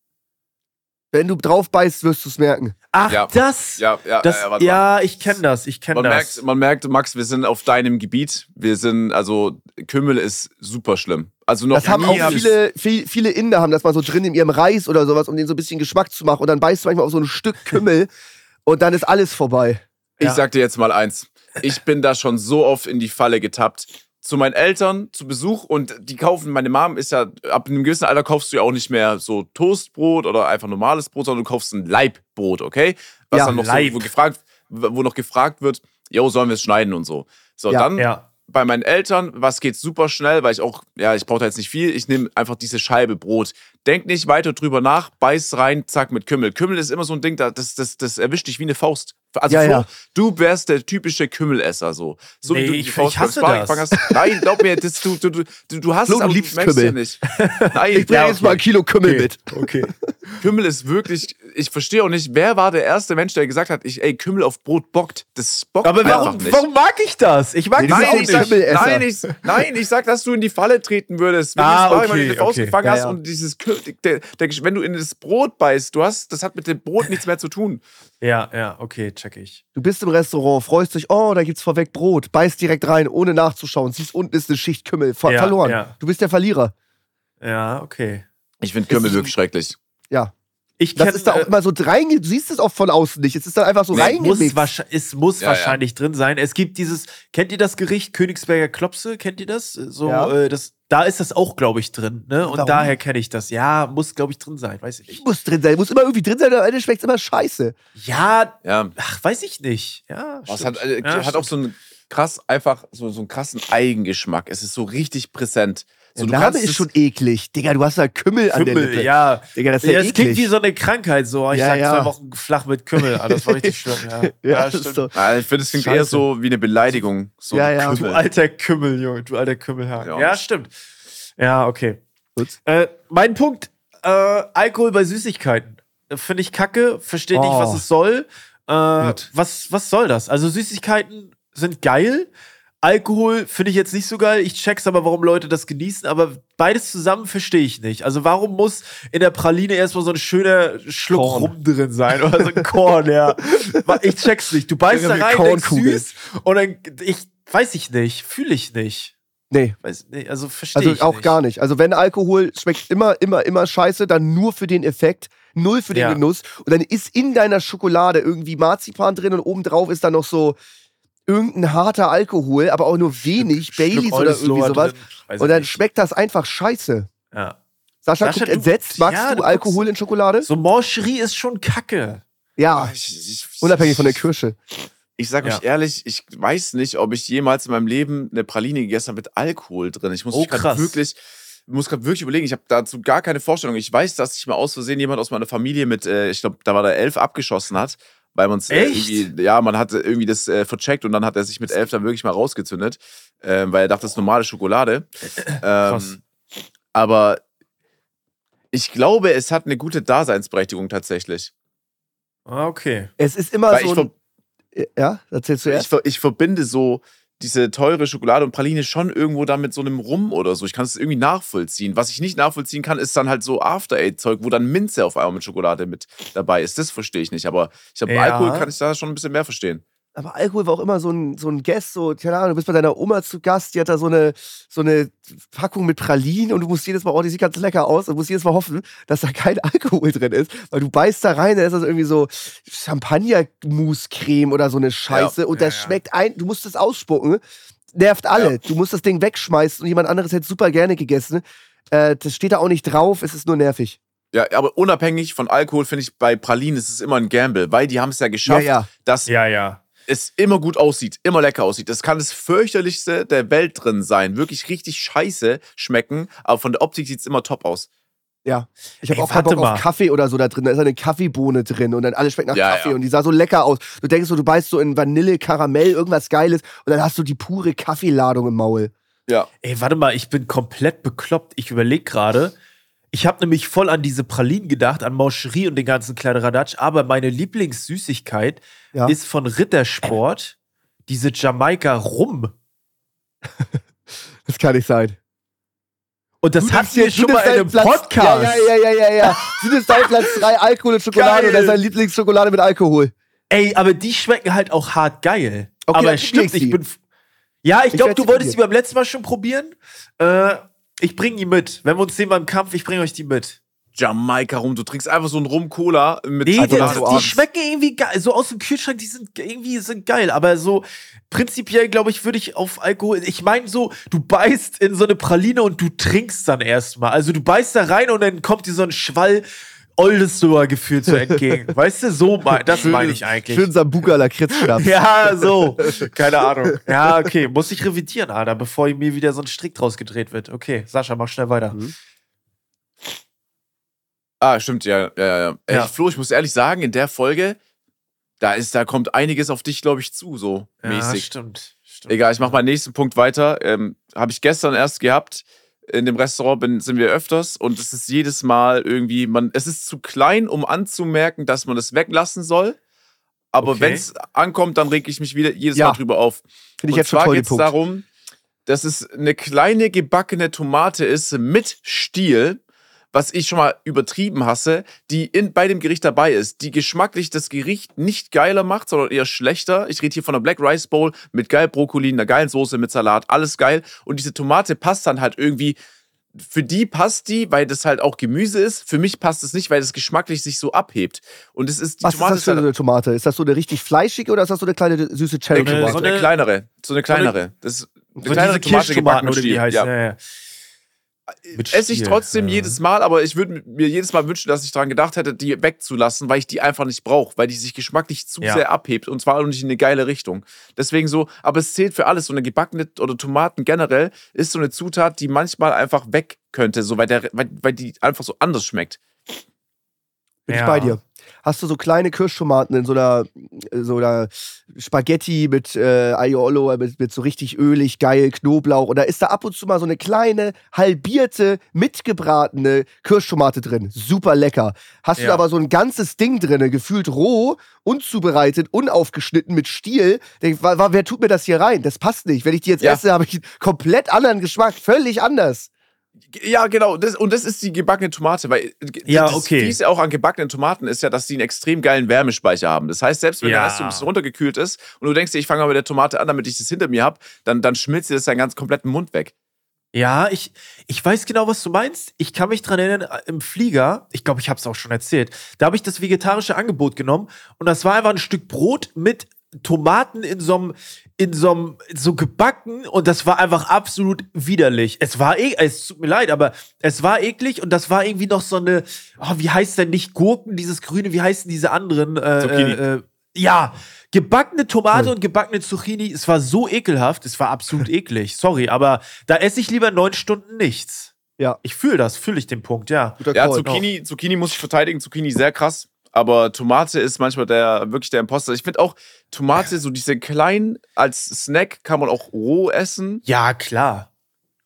Wenn du drauf beißt, wirst du es merken. Ach, Ja. das? Ja, ja, das ja, ja, ich kenne das. Ich kenne Man das. merkt, man merkt, Max, wir sind auf deinem Gebiet. Wir sind, also Kümmel ist super schlimm. Also noch Das haben auch viele, viel, viele Inder haben das mal so drin in ihrem Reis oder sowas, um den so ein bisschen Geschmack zu machen. Und dann beißt du manchmal auf so ein Stück Kümmel und dann ist alles vorbei. Ich Ja. sag dir jetzt mal eins. Ich bin da schon so oft in die Falle getappt. Zu meinen Eltern zu Besuch und die kaufen, meine Mom ist ja, ab einem gewissen Alter kaufst du ja auch nicht mehr so Toastbrot oder einfach normales Brot, sondern du kaufst ein Leibbrot, okay? Was Ja, dann noch Leib. so, wo gefragt, wo noch gefragt wird, jo, sollen wir es schneiden und so. So, Ja. dann Ja. bei meinen Eltern, was geht super schnell, weil ich auch, ja, ich brauche da jetzt nicht viel. Ich nehme einfach diese Scheibe Brot. Denk nicht weiter drüber nach, beiß rein, zack, mit Kümmel. Kümmel ist immer so ein Ding, da- das, das, das erwischt dich wie eine Faust. Also, Ja, Flo, ja. du wärst der typische Kümmelesser, so. So Nee, wie du ich- die Faust ich hasse das. hast. Nein, glaub mir, das, du, du, du, du- du hast Flo, es, du aber liebst du Kümmel. ja nicht. Nein, Ich bringe ja, jetzt mal ein Kilo Kümmel Okay. mit. Okay. Kümmel ist wirklich, ich verstehe auch nicht, wer war der erste Mensch, der gesagt hat, ich, ey, Kümmel auf Brot bockt. Das bockt Aber einfach warum, nicht. warum mag ich das? Ich mag Nee, Nein ich, sag, nein, ich, nein, ich sag, dass du in die Falle treten würdest. Wenn Ah, du Mal okay, die Faust okay. gefangen Ja, hast und dieses, der, der, wenn du in das Brot beißt, du hast, das hat mit dem Brot nichts mehr zu tun. Ja, ja, okay, check ich. Du bist im Restaurant, freust dich, oh, da gibt's vorweg Brot, beißt direkt rein, ohne nachzuschauen, siehst unten ist eine Schicht Kümmel, ver Ja, verloren. ja. Du bist der Verlierer. Ja, okay. Ich finde Kümmel ist- wirklich schrecklich. Ja. Ich Das kenn, ist da auch äh, immer so reinge... Du siehst es auch von außen nicht. Es ist dann einfach so Nee, reingemixt. es muss Ja, ja. wahrscheinlich drin sein. Es gibt dieses, kennt ihr das Gericht Königsberger Klopse? Kennt ihr das? So, Ja. äh, das, da ist das auch, glaube ich, drin. Ne? Und Warum? daher kenne ich das. Ja, muss, glaube ich, drin sein. Weiß ich nicht. Muss drin sein, muss immer irgendwie drin sein, am Ende schmeckt immer scheiße. Ja, Ja. ach, weiß ich nicht. Ja, Es stimmt. hat, äh, ja, hat auch so einen krass, einfach so, so einen krassen Eigengeschmack. Es ist so richtig präsent. So, Der Name ist schon eklig. Digga, du hast da Kümmel, an der Kümmel, Lippe. ja. Digga, das ist Ja, ja, es klingt wie so eine Krankheit. So, ich Ja, lag ja. zwei Wochen flach mit Kümmel. Ah, das war richtig schlimm. Ja, ja, das stimmt. ist so. Ah, ich finde, es klingt Scheiße. eher so wie eine Beleidigung. So Ja, ein ja. Du Kümmel. alter Kümmel, Junge, du alter Kümmelhaken. Ja. Ja, stimmt. Ja, okay. Äh, mein Punkt, äh, Alkohol bei Süßigkeiten. Finde ich kacke, verstehe nicht, Oh. was es soll. Äh, was, was soll das? Also Süßigkeiten sind geil. Alkohol finde ich jetzt nicht so geil. Ich check's aber, warum Leute das genießen. Aber beides zusammen verstehe ich nicht. Also warum muss in der Praline erstmal so ein schöner Schluck Korn. rum drin sein? Oder so ein Korn, ja. Ich check's nicht. Du beißt da rein, denkst süß. Und dann, ich weiß ich nicht, fühle ich nicht. Nee, Weiß, nee, also verstehe also ich auch nicht. gar nicht. Also wenn Alkohol schmeckt immer, immer, immer scheiße, dann nur für den Effekt, null für den Ja. Genuss. Und dann ist in deiner Schokolade irgendwie Marzipan drin und obendrauf ist dann noch so irgendein harter Alkohol, aber auch nur wenig, Baileys oder irgendwie sowas. drin. Und ich dann nicht. schmeckt das einfach scheiße. Ja. Sascha, Sascha, guckt entsetzt. Magst ja, du Alkohol in Schokolade? So Mancherie ist schon kacke. Ja, Ich, ich, unabhängig von der Kirsche. Ich sag Ja. euch ehrlich, ich weiß nicht, ob ich jemals in meinem Leben eine Praline gegessen habe mit Alkohol drin. Ich muss Oh, krass. wirklich, muss gerade wirklich überlegen. Ich habe dazu gar keine Vorstellung. Ich weiß, dass sich mal aus Versehen jemand aus meiner Familie mit, äh, ich glaube, da war der elf abgeschossen hat, weil man es äh, irgendwie, ja, man hatte irgendwie das äh, vercheckt und dann hat er sich mit elf dann wirklich mal rausgezündet, ähm, weil er dachte, das ist normale Schokolade. Krass. Ähm, aber ich glaube, es hat eine gute Daseinsberechtigung tatsächlich. Ah, okay. Es ist immer Weil so ich, ein. Ja, erzählst du ich, erst? ver ich verbinde so diese teure Schokolade und Praline schon irgendwo da mit so einem Rum oder so. Ich kann es irgendwie nachvollziehen. Was ich nicht nachvollziehen kann, ist dann halt so After-Eight-Zeug, wo dann Minze auf einmal mit Schokolade mit dabei ist. Das verstehe ich nicht. Aber ich habe Ja. Alkohol kann ich da schon ein bisschen mehr verstehen. Aber Alkohol war auch immer so ein, so ein Guest, so, keine Ahnung, du bist bei deiner Oma zu Gast, die hat da so eine, so eine Packung mit Pralinen und du musst jedes Mal, oh, die sieht ganz lecker aus und musst jedes Mal hoffen, dass da kein Alkohol drin ist, weil du beißt da rein, da ist das irgendwie so Champagner-Mousse-Creme oder so eine Scheiße und Ja, das ja. schmeckt ein, du musst es ausspucken, nervt alle, Ja. du musst das Ding wegschmeißen und jemand anderes hätte super gerne gegessen. Äh, das steht da auch nicht drauf, es ist nur nervig. Ja, aber unabhängig von Alkohol finde ich bei Pralinen ist es immer ein Gamble, weil die haben es ja geschafft, Ja, ja. dass Ja, ja. Es immer gut aussieht, immer lecker aussieht. Das kann das fürchterlichste der Welt drin sein. Wirklich richtig scheiße schmecken, aber von der Optik sieht es immer top aus. Ja, ich habe auch keinen Bock mal. auf Kaffee oder so da drin. Da ist eine Kaffeebohne drin und dann alles schmeckt nach Ja, Kaffee ja. und die sah so lecker aus. Du denkst so, du beißt so in Vanille, Karamell, irgendwas Geiles und dann hast du die pure Kaffeeladung im Maul. Ja. Ey, warte mal, ich bin komplett bekloppt. Ich überlege gerade. Ich habe nämlich voll an diese Pralinen gedacht, an Mancherie und den ganzen Kleideradatsch, aber meine Lieblingssüßigkeit Ja. ist von Rittersport diese Jamaika Rum. Das kann nicht sein. Und das hatten wir schon mal in einem Platz- Podcast. Ja, ja, ja, ja, ja. ja. Du nimmst deinen Platz 3 Alkohol und Schokolade Geil. und das ist deine Lieblingsschokolade mit Alkohol. Ey, aber die schmecken halt auch hart geil. Okay, aber stimmt, ich ich sie. bin. Ja, ich Ich glaube, du sie wolltest die probieren. beim letzten Mal schon probieren. Äh, ich bringe die mit. Wenn wir uns sehen beim Kampf, ich bringe euch die mit. Jamaika rum. Du trinkst einfach so einen Rum-Cola mit Nee, die, die schmecken irgendwie geil. So aus dem Kühlschrank, die sind irgendwie sind geil. Aber so prinzipiell, glaube ich, würde ich auf Alkohol. Ich meine, so, du beißt in so eine Praline und du trinkst dann erstmal. Also du beißt da rein und dann kommt dir so ein Schwall Oldesloher-Gefühl zu entgegen. weißt du, so, mein- das meine ich eigentlich. Schön Sambuka Lakritzschnaps. Ja, so. Keine Ahnung. Ja, okay. Muss ich revidieren, Alter, bevor mir wieder so ein Strick draus gedreht wird. Okay, Sascha, mach schnell weiter. Ah, stimmt, ja, ja, ja. ja. Ey, Ja. Flo, ich muss ehrlich sagen, in der Folge, da ist, da kommt einiges auf dich, glaube ich, zu, so Ja, mäßig. stimmt. stimmt. Egal, ich mache meinen nächsten Punkt weiter. Ähm, Habe ich gestern erst gehabt. In dem Restaurant bin, sind wir öfters und es ist jedes Mal irgendwie, man, es ist zu klein, um anzumerken, dass man es weglassen soll. Aber Okay. wenn es ankommt, dann reg ich mich wieder jedes Ja. Mal drüber auf. Finde ich und jetzt zwar geht es darum, dass es eine kleine gebackene Tomate ist mit Stiel, was ich schon mal übertrieben hasse, die in, bei dem Gericht dabei ist, die geschmacklich das Gericht nicht geiler macht, sondern eher schlechter. Ich rede hier von einer Black Rice Bowl mit geil Brokkoli, einer geilen Soße mit Salat, alles geil. Und diese Tomate passt dann halt irgendwie. Für die passt die, weil das halt auch Gemüse ist. Für mich passt es nicht, weil das geschmacklich sich so abhebt. Und es ist die Was ist Tomate das für halt- eine Tomate? Ist das so eine richtig fleischige oder ist das so eine kleine süße Äh, Cherry-Tomate? so eine kleinere. So eine kleinere. Das ist eine So kleinere diese Tomate gebacken oder wie die heißen. Ja. Ja. Ja, Esse ich trotzdem ja. jedes Mal, aber ich würde mir jedes Mal wünschen, dass ich daran gedacht hätte, die wegzulassen, weil ich die einfach nicht brauche, weil die sich geschmacklich zu Ja. sehr abhebt und zwar auch nicht in eine geile Richtung. Deswegen so, aber es zählt für alles. So eine gebackene oder Tomaten generell ist so eine Zutat, die manchmal einfach weg könnte, so weil, der, weil, weil die einfach so anders schmeckt. Bin ich Ja. bei dir. Hast du so kleine Kirschtomaten in so einer, so einer Spaghetti mit äh, Aiolo, mit, mit so richtig ölig, geil Knoblauch? Oder ist da ab und zu mal so eine kleine, halbierte, mitgebratene Kirschtomate drin? Super lecker. Hast du Ja. da aber so ein ganzes Ding drin, gefühlt roh, unzubereitet, unaufgeschnitten mit Stiel? Denk, wa- wa- wer tut mir das hier rein? Das passt nicht. Wenn ich die jetzt Ja. esse, habe ich einen komplett anderen Geschmack, völlig anders. Ja, genau. Das, und das ist die gebackene Tomate, weil äh, Ja, das okay. Fiese auch an gebackenen Tomaten ist ja, dass die einen extrem geilen Wärmespeicher haben. Das heißt, selbst wenn Ja. der Rest so ein bisschen runtergekühlt ist und du denkst dir, ich fange mal mit der Tomate an, damit ich das hinter mir habe, dann, dann schmilzt dir das deinen ganz kompletten Mund weg. Ja, ich, ich weiß genau, was du meinst. Ich kann mich dran erinnern, äh, im Flieger, ich glaube, ich habe es auch schon erzählt, da habe ich das vegetarische Angebot genommen und das war einfach ein Stück Brot mit Tomaten in so einem, in so einem, so gebacken und das war einfach absolut widerlich. Es war eh, es tut mir leid, aber es war eklig und das war irgendwie noch so eine, oh, wie heißt denn nicht Gurken, dieses Grüne, wie heißen diese anderen? Äh, Zucchini. Äh, äh, ja, gebackene Tomate und gebackene Zucchini, es war so ekelhaft, es war absolut eklig. Sorry, aber da esse ich lieber neun Stunden nichts. Ja. Ich fühle das, fühle ich den Punkt, ja. Guter Ja, Call. Zucchini, Zucchini muss ich verteidigen. Zucchini sehr krass. Aber Tomate ist manchmal der, wirklich der Imposter. Ich finde auch, Tomate, so diese kleinen, als Snack kann man auch roh essen. Ja, klar.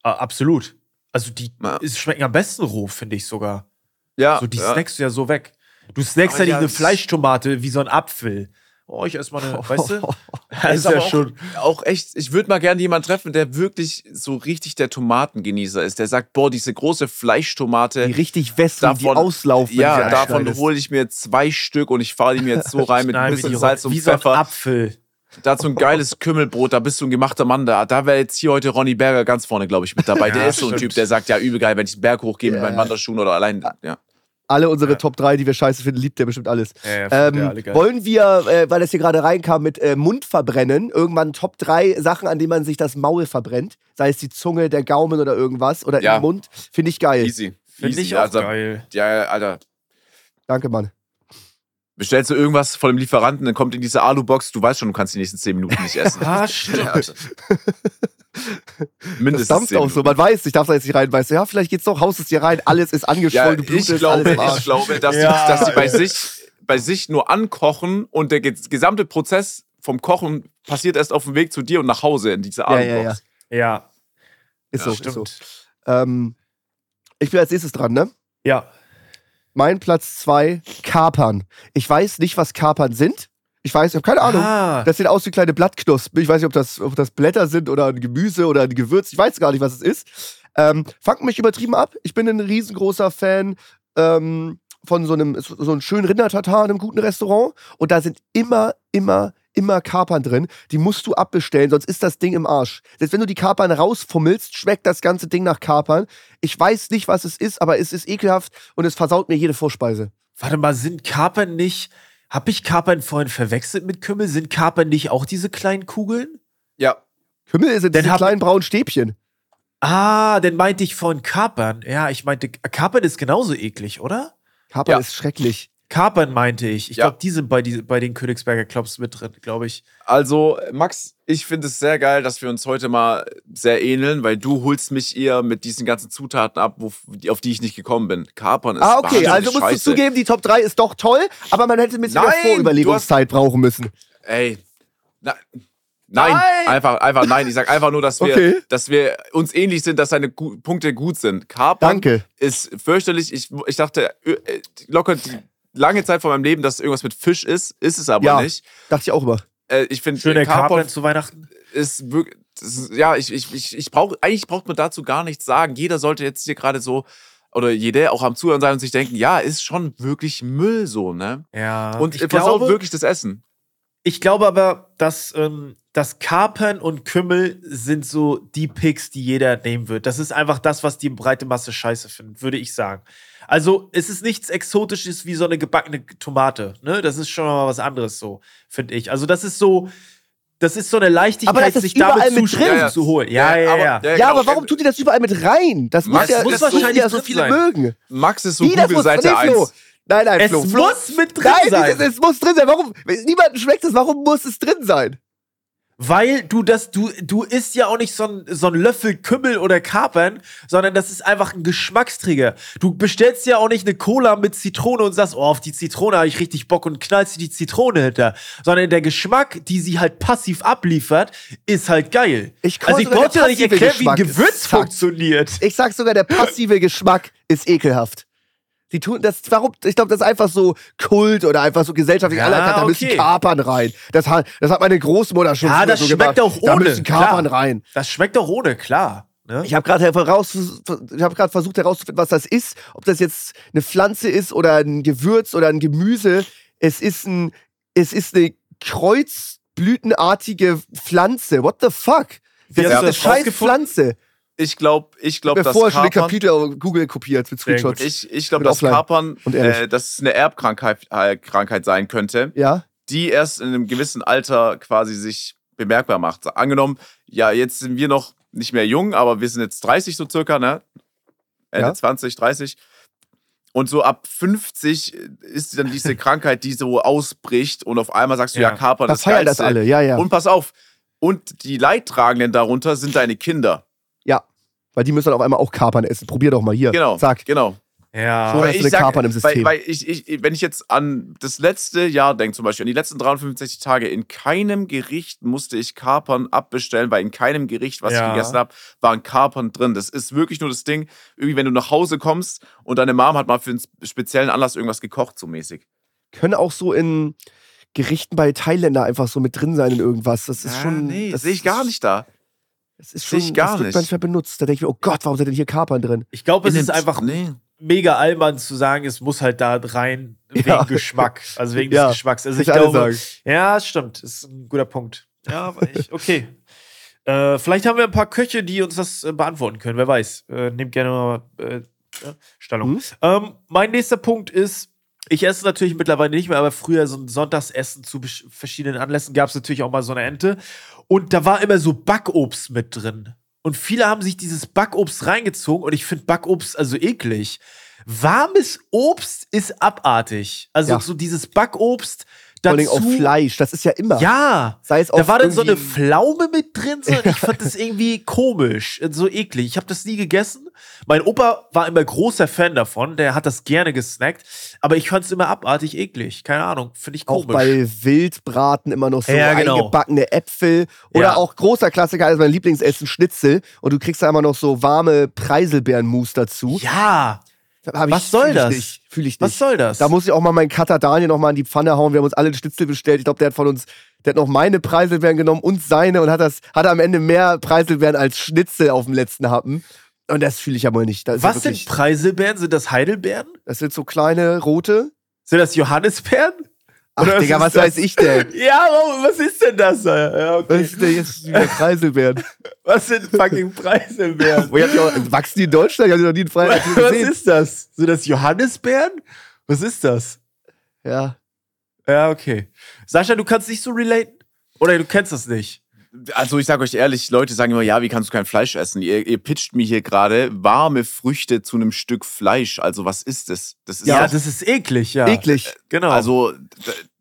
Absolut. Also die Ja. schmecken am besten roh, finde ich sogar. Ja, So, die ja. snackst du ja so weg. Du snackst ja nicht ja, eine Fleischtomate wie so ein Apfel. Oh, ich esse mal eine, weißt du? Das ist ja auch, schon. auch echt, ich würde mal gerne jemanden treffen, der wirklich so richtig der Tomatengenießer ist. Der sagt, boah, diese große Fleischtomate. Die richtig wässrig, die Davon- auslaufen. ja, davon hole ich mir zwei Stück und ich fahre die mir jetzt so rein mit ein bisschen Salz und wie so ein Pfeffer. Apfel. Dazu ein geiles Kümmelbrot, da bist du ein gemachter Mann da. Da wäre jetzt hier heute Ronny Berger ganz vorne, glaube ich, mit dabei. Der Ja, ist so ein stimmt. Typ, der sagt, ja, übel geil, wenn ich den Berg hochgehe mit Ja. meinen Wanderschuhen oder allein. Ja. Alle unsere Top 3, die wir scheiße finden, liebt der bestimmt alles. Ja, ja, Ähm, der alle wollen wir, äh, weil das hier gerade reinkam mit äh, Mund verbrennen, irgendwann Top 3 Sachen, an denen man sich das Maul verbrennt? Sei es die Zunge, der Gaumen oder irgendwas oder Ja. im Mund. Finde ich geil. Easy. Finde Easy. ich auch also, geil. Ja, Alter. Danke, Mann. Bestellst du irgendwas von dem Lieferanten, dann kommt in diese Alubox, du weißt schon, du kannst die nächsten 10 Minuten nicht essen. Ah, stimmt. Ja, Alter. Das Mindestens dampft 10 auch so. Man weiß, ich darf da jetzt nicht rein. Weißt du, ja, vielleicht geht's doch, haust es hier rein, alles ist Ja, angeschwollen, du ich blutest, glaube, alles im ich glaube, dass, Ja, die, dass die bei sich, bei sich nur ankochen und der ge- gesamte Prozess vom Kochen passiert erst auf dem Weg zu dir und nach Hause in diese Ja, ja, Alubox. ja. Ja. Ist Ja, so, ist so. Ähm, ich bin als nächstes dran, ne? Ja. Mein Platz zwei, Kapern. Ich weiß nicht, was Kapern sind. Ich weiß, ich habe keine Ahnung. Ah, Das sieht aus wie kleine Blattknospen. Ich weiß nicht, ob das, ob das Blätter sind oder ein Gemüse oder ein Gewürz. Ich weiß gar nicht, was es ist. Ähm, fangt mich übertrieben ab. Ich bin ein riesengroßer Fan ähm, von so einem, so einem schönen Rindertatar in einem guten Restaurant. Und da sind immer, immer, immer Kapern drin. Die musst du abbestellen, sonst ist das Ding im Arsch. Selbst wenn du die Kapern rausfummelst, schmeckt das ganze Ding nach Kapern. Ich weiß nicht, was es ist, aber es ist ekelhaft und es versaut mir jede Vorspeise. warte mal, sind Kapern nicht. Hab ich Kapern vorhin verwechselt mit Kümmel? Sind Kapern nicht auch diese kleinen Kugeln? Ja. Kümmel sind Dann diese kleinen braunen Stäbchen. Ah, dann meinte ich von Kapern. Ja, ich meinte, Kapern ist genauso eklig, oder? Kapern Ja. ist schrecklich. Kapern meinte ich. Ich Ja. glaube, die sind bei, die, bei den Königsberger Clubs mit drin, glaube ich. Also, Max, ich finde es sehr geil, dass wir uns heute mal sehr ähneln, weil du holst mich eher mit diesen ganzen Zutaten ab, wo, auf die ich nicht gekommen bin. Kapern ist Ah, okay, also musst du scheiße. zugeben, die Top 3 ist doch toll, aber man hätte ein bisschen mehr Nein, Vorüberlegungszeit brauchen müssen. Ey. Na, nein, Nein! einfach, einfach nein. Ich sag einfach nur, dass wir, Okay. dass wir uns ähnlich sind, dass deine Gu Punkte gut sind. Kapern Danke. ist fürchterlich. Ich, ich dachte äh, äh, locker die lange Zeit von meinem Leben, dass irgendwas mit Fisch ist. Ist es aber Ja. nicht. Dachte ich auch immer. Äh, ich finde, Schöner Kapern Kapern zu Weihnachten. ist wirklich. Ist, ja, ich, ich, ich, ich brauche, eigentlich braucht man dazu gar nichts sagen. Jeder sollte jetzt hier gerade so, oder jeder auch am Zuhören sein und sich denken, ja, ist schon wirklich Müll so, ne? Ja. Und ich ich versaut glaube, wirklich das Essen. ich glaube aber, dass ähm, das Kapern und Kümmel sind so die Picks, die jeder nehmen wird. Das ist einfach das, was die breite Masse scheiße findet, würde ich sagen. Also, es ist nichts Exotisches wie so eine gebackene Tomate. Ne? Das ist schon mal was anderes, so, finde ich. Also, das ist so. Das ist so eine Leichtigkeit, Aber das ist sich damit überall mit drin. Ja, ja. zu holen. Ja, ja, aber- ja. Ja, genau. aber warum tut ihr das überall mit rein? Das muss Max, ja, es das muss muss wahrscheinlich ja so viele sein. mögen. Max ist so muss Google-Seite nee, Flo. 1. Nein, nein, Es Flo. Flo. muss mit drin Nein, sein. Es, es muss drin sein. Warum? Niemandem schmeckt es. Warum muss es drin sein? Weil du das, du, du isst ja auch nicht so ein, so ein Löffel Kümmel oder Kapern, sondern das ist einfach ein Geschmacksträger. Du bestellst ja auch nicht eine Cola mit Zitrone und sagst, oh, auf die Zitrone habe ich richtig Bock und knallst dir die Zitrone hinter. Sondern der Geschmack, die sie halt passiv abliefert, ist halt geil. Ich also ich der nicht erklären, wie ein Geschmack Gewürz funktioniert. Ich sag sogar, der passive Geschmack ist ekelhaft. Die tun das, warum? Ich glaube, das ist einfach so Kult oder einfach so gesellschaftlich Ja, anerkannt. Da müssen okay. Kapern rein. Das hat, das hat meine Großmutter schon Ja, das so schmeckt gemacht. auch Da ohne, müssen Kapern klar. rein. Das schmeckt doch ohne, klar. Ne? Ich habe gerade heraus, ich habe gerade versucht herauszufinden, was das ist. Ob das jetzt eine Pflanze ist oder ein Gewürz oder ein Gemüse. Es ist ein, es ist eine kreuzblütenartige Pflanze. What the fuck? Das ist eine scheiß? Pflanze. Ich glaube, ich glaube, dass vorher schon Kapern, Kapitel Google kopiert mit. Screenshots. ich, ich glaube, dass. Kapern, äh, dass es eine Erbkrankheit äh, Krankheit sein könnte, ja? die erst in einem gewissen Alter quasi sich bemerkbar macht. Angenommen, ja, jetzt sind wir noch nicht mehr jung, aber wir sind jetzt 30 so circa, ne? Ende Ja. 20, 30. Und so ab 50 ist dann diese Krankheit, die so ausbricht und auf einmal sagst du, ja, Ja. Kapern Da ist feiern das alle, ja, ja. Und pass auf, und die Leidtragenden darunter sind deine Kinder. Ja. Weil die müssen dann auf einmal auch Kapern essen. Probier doch mal hier. Genau. Zack. Genau. Ja. So. hast du den Kapern im System. Weil, weil ich, ich, wenn ich jetzt an das letzte Jahr denke, zum Beispiel an die letzten 365 Tage, in keinem Gericht musste ich Kapern abbestellen, weil in keinem Gericht, was Ja. ich gegessen habe, waren Kapern drin. Das ist wirklich nur das Ding, irgendwie, wenn du nach Hause kommst und deine Mom hat mal für einen speziellen Anlass irgendwas gekocht, so mäßig. Können auch so in Gerichten bei Thailänder einfach so mit drin sein in irgendwas. Das ist Ah, schon. nee, das sehe ich gar nicht da. Das ist schon. ich gar das wird nicht. manchmal benutzt. Da denke ich mir, oh Gott, warum sind denn hier Kapern drin? Ich glaube, es ist einfach Nee. mega albern zu sagen, es muss halt da rein wegen Ja. Geschmack. Also wegen Ja, des Geschmacks. Also ich alle glaube, sagen. ja, stimmt. Ist ein guter Punkt. Ja, aber ich, okay. Äh, vielleicht haben wir ein paar Köche, die uns das äh, beantworten können. Wer weiß. Äh, nehmt gerne mal äh, Stellung. Mhm. Ähm, mein nächster Punkt ist, ich esse natürlich mittlerweile nicht mehr, aber früher so ein Sonntagsessen zu verschiedenen Anlässen gab es natürlich auch mal so eine Ente. Und da war immer so Backobst mit drin. Und viele haben sich dieses Backobst reingezogen und ich finde Backobst also eklig. Warmes Obst ist abartig. Also Ja. so dieses Backobst, Vor allem auf Fleisch. Das ist ja immer. Ja, Sei es da auf war dann so eine Pflaume mit drin. So, ich fand das irgendwie komisch, so eklig. Ich habe das nie gegessen. Mein Opa war immer großer Fan davon. Der hat das gerne gesnackt. Aber ich fand es immer abartig eklig. Keine Ahnung, finde ich Auch komisch. bei Wildbraten immer noch so Ja, genau. eingebackene Äpfel. Oder Ja. auch großer Klassiker, also mein Lieblingsessen, Schnitzel. Und du kriegst da immer noch so warme Preiselbeerenmus dazu. ja, Hab Was soll das? Ich nicht, Fühl ich nicht. was soll das? Da muss ich auch mal meinen Cutter Daniel noch mal in die Pfanne hauen. Wir haben uns alle einen Schnitzel bestellt. Ich glaube, der hat von uns, der hat noch meine Preiselbeeren genommen und seine und hat das, hat am Ende mehr Preiselbeeren als Schnitzel auf dem letzten Happen. Und das fühle ich aber nicht. Das ist was ja sind wirklich, Preiselbeeren? Sind das Heidelbeeren? Das sind so kleine rote. Sind das Johannisbeeren? Ach, Oder was Digga, was das? weiß ich denn? Ja, warum- was ist denn das? Ja, Was okay. ist denn jetzt wieder Preiselbeeren? Was sind fucking Preiselbeeren? Auch, wachsen die in Deutschland? Ich habe die noch nie in Freiheit was gesehen. ist das? Sind das Johannisbeeren? Was ist das? Ja. Ja, okay. Sascha, du kannst nicht so relaten? Oder du kennst das nicht? Also ich sage euch ehrlich, Leute sagen immer, ja, wie kannst du kein Fleisch essen? Ihr, ihr pitcht mir hier gerade warme Früchte zu einem Stück Fleisch. Also was ist das? Das ist Ja, das ist eklig, ja. Eklig. Genau. Also,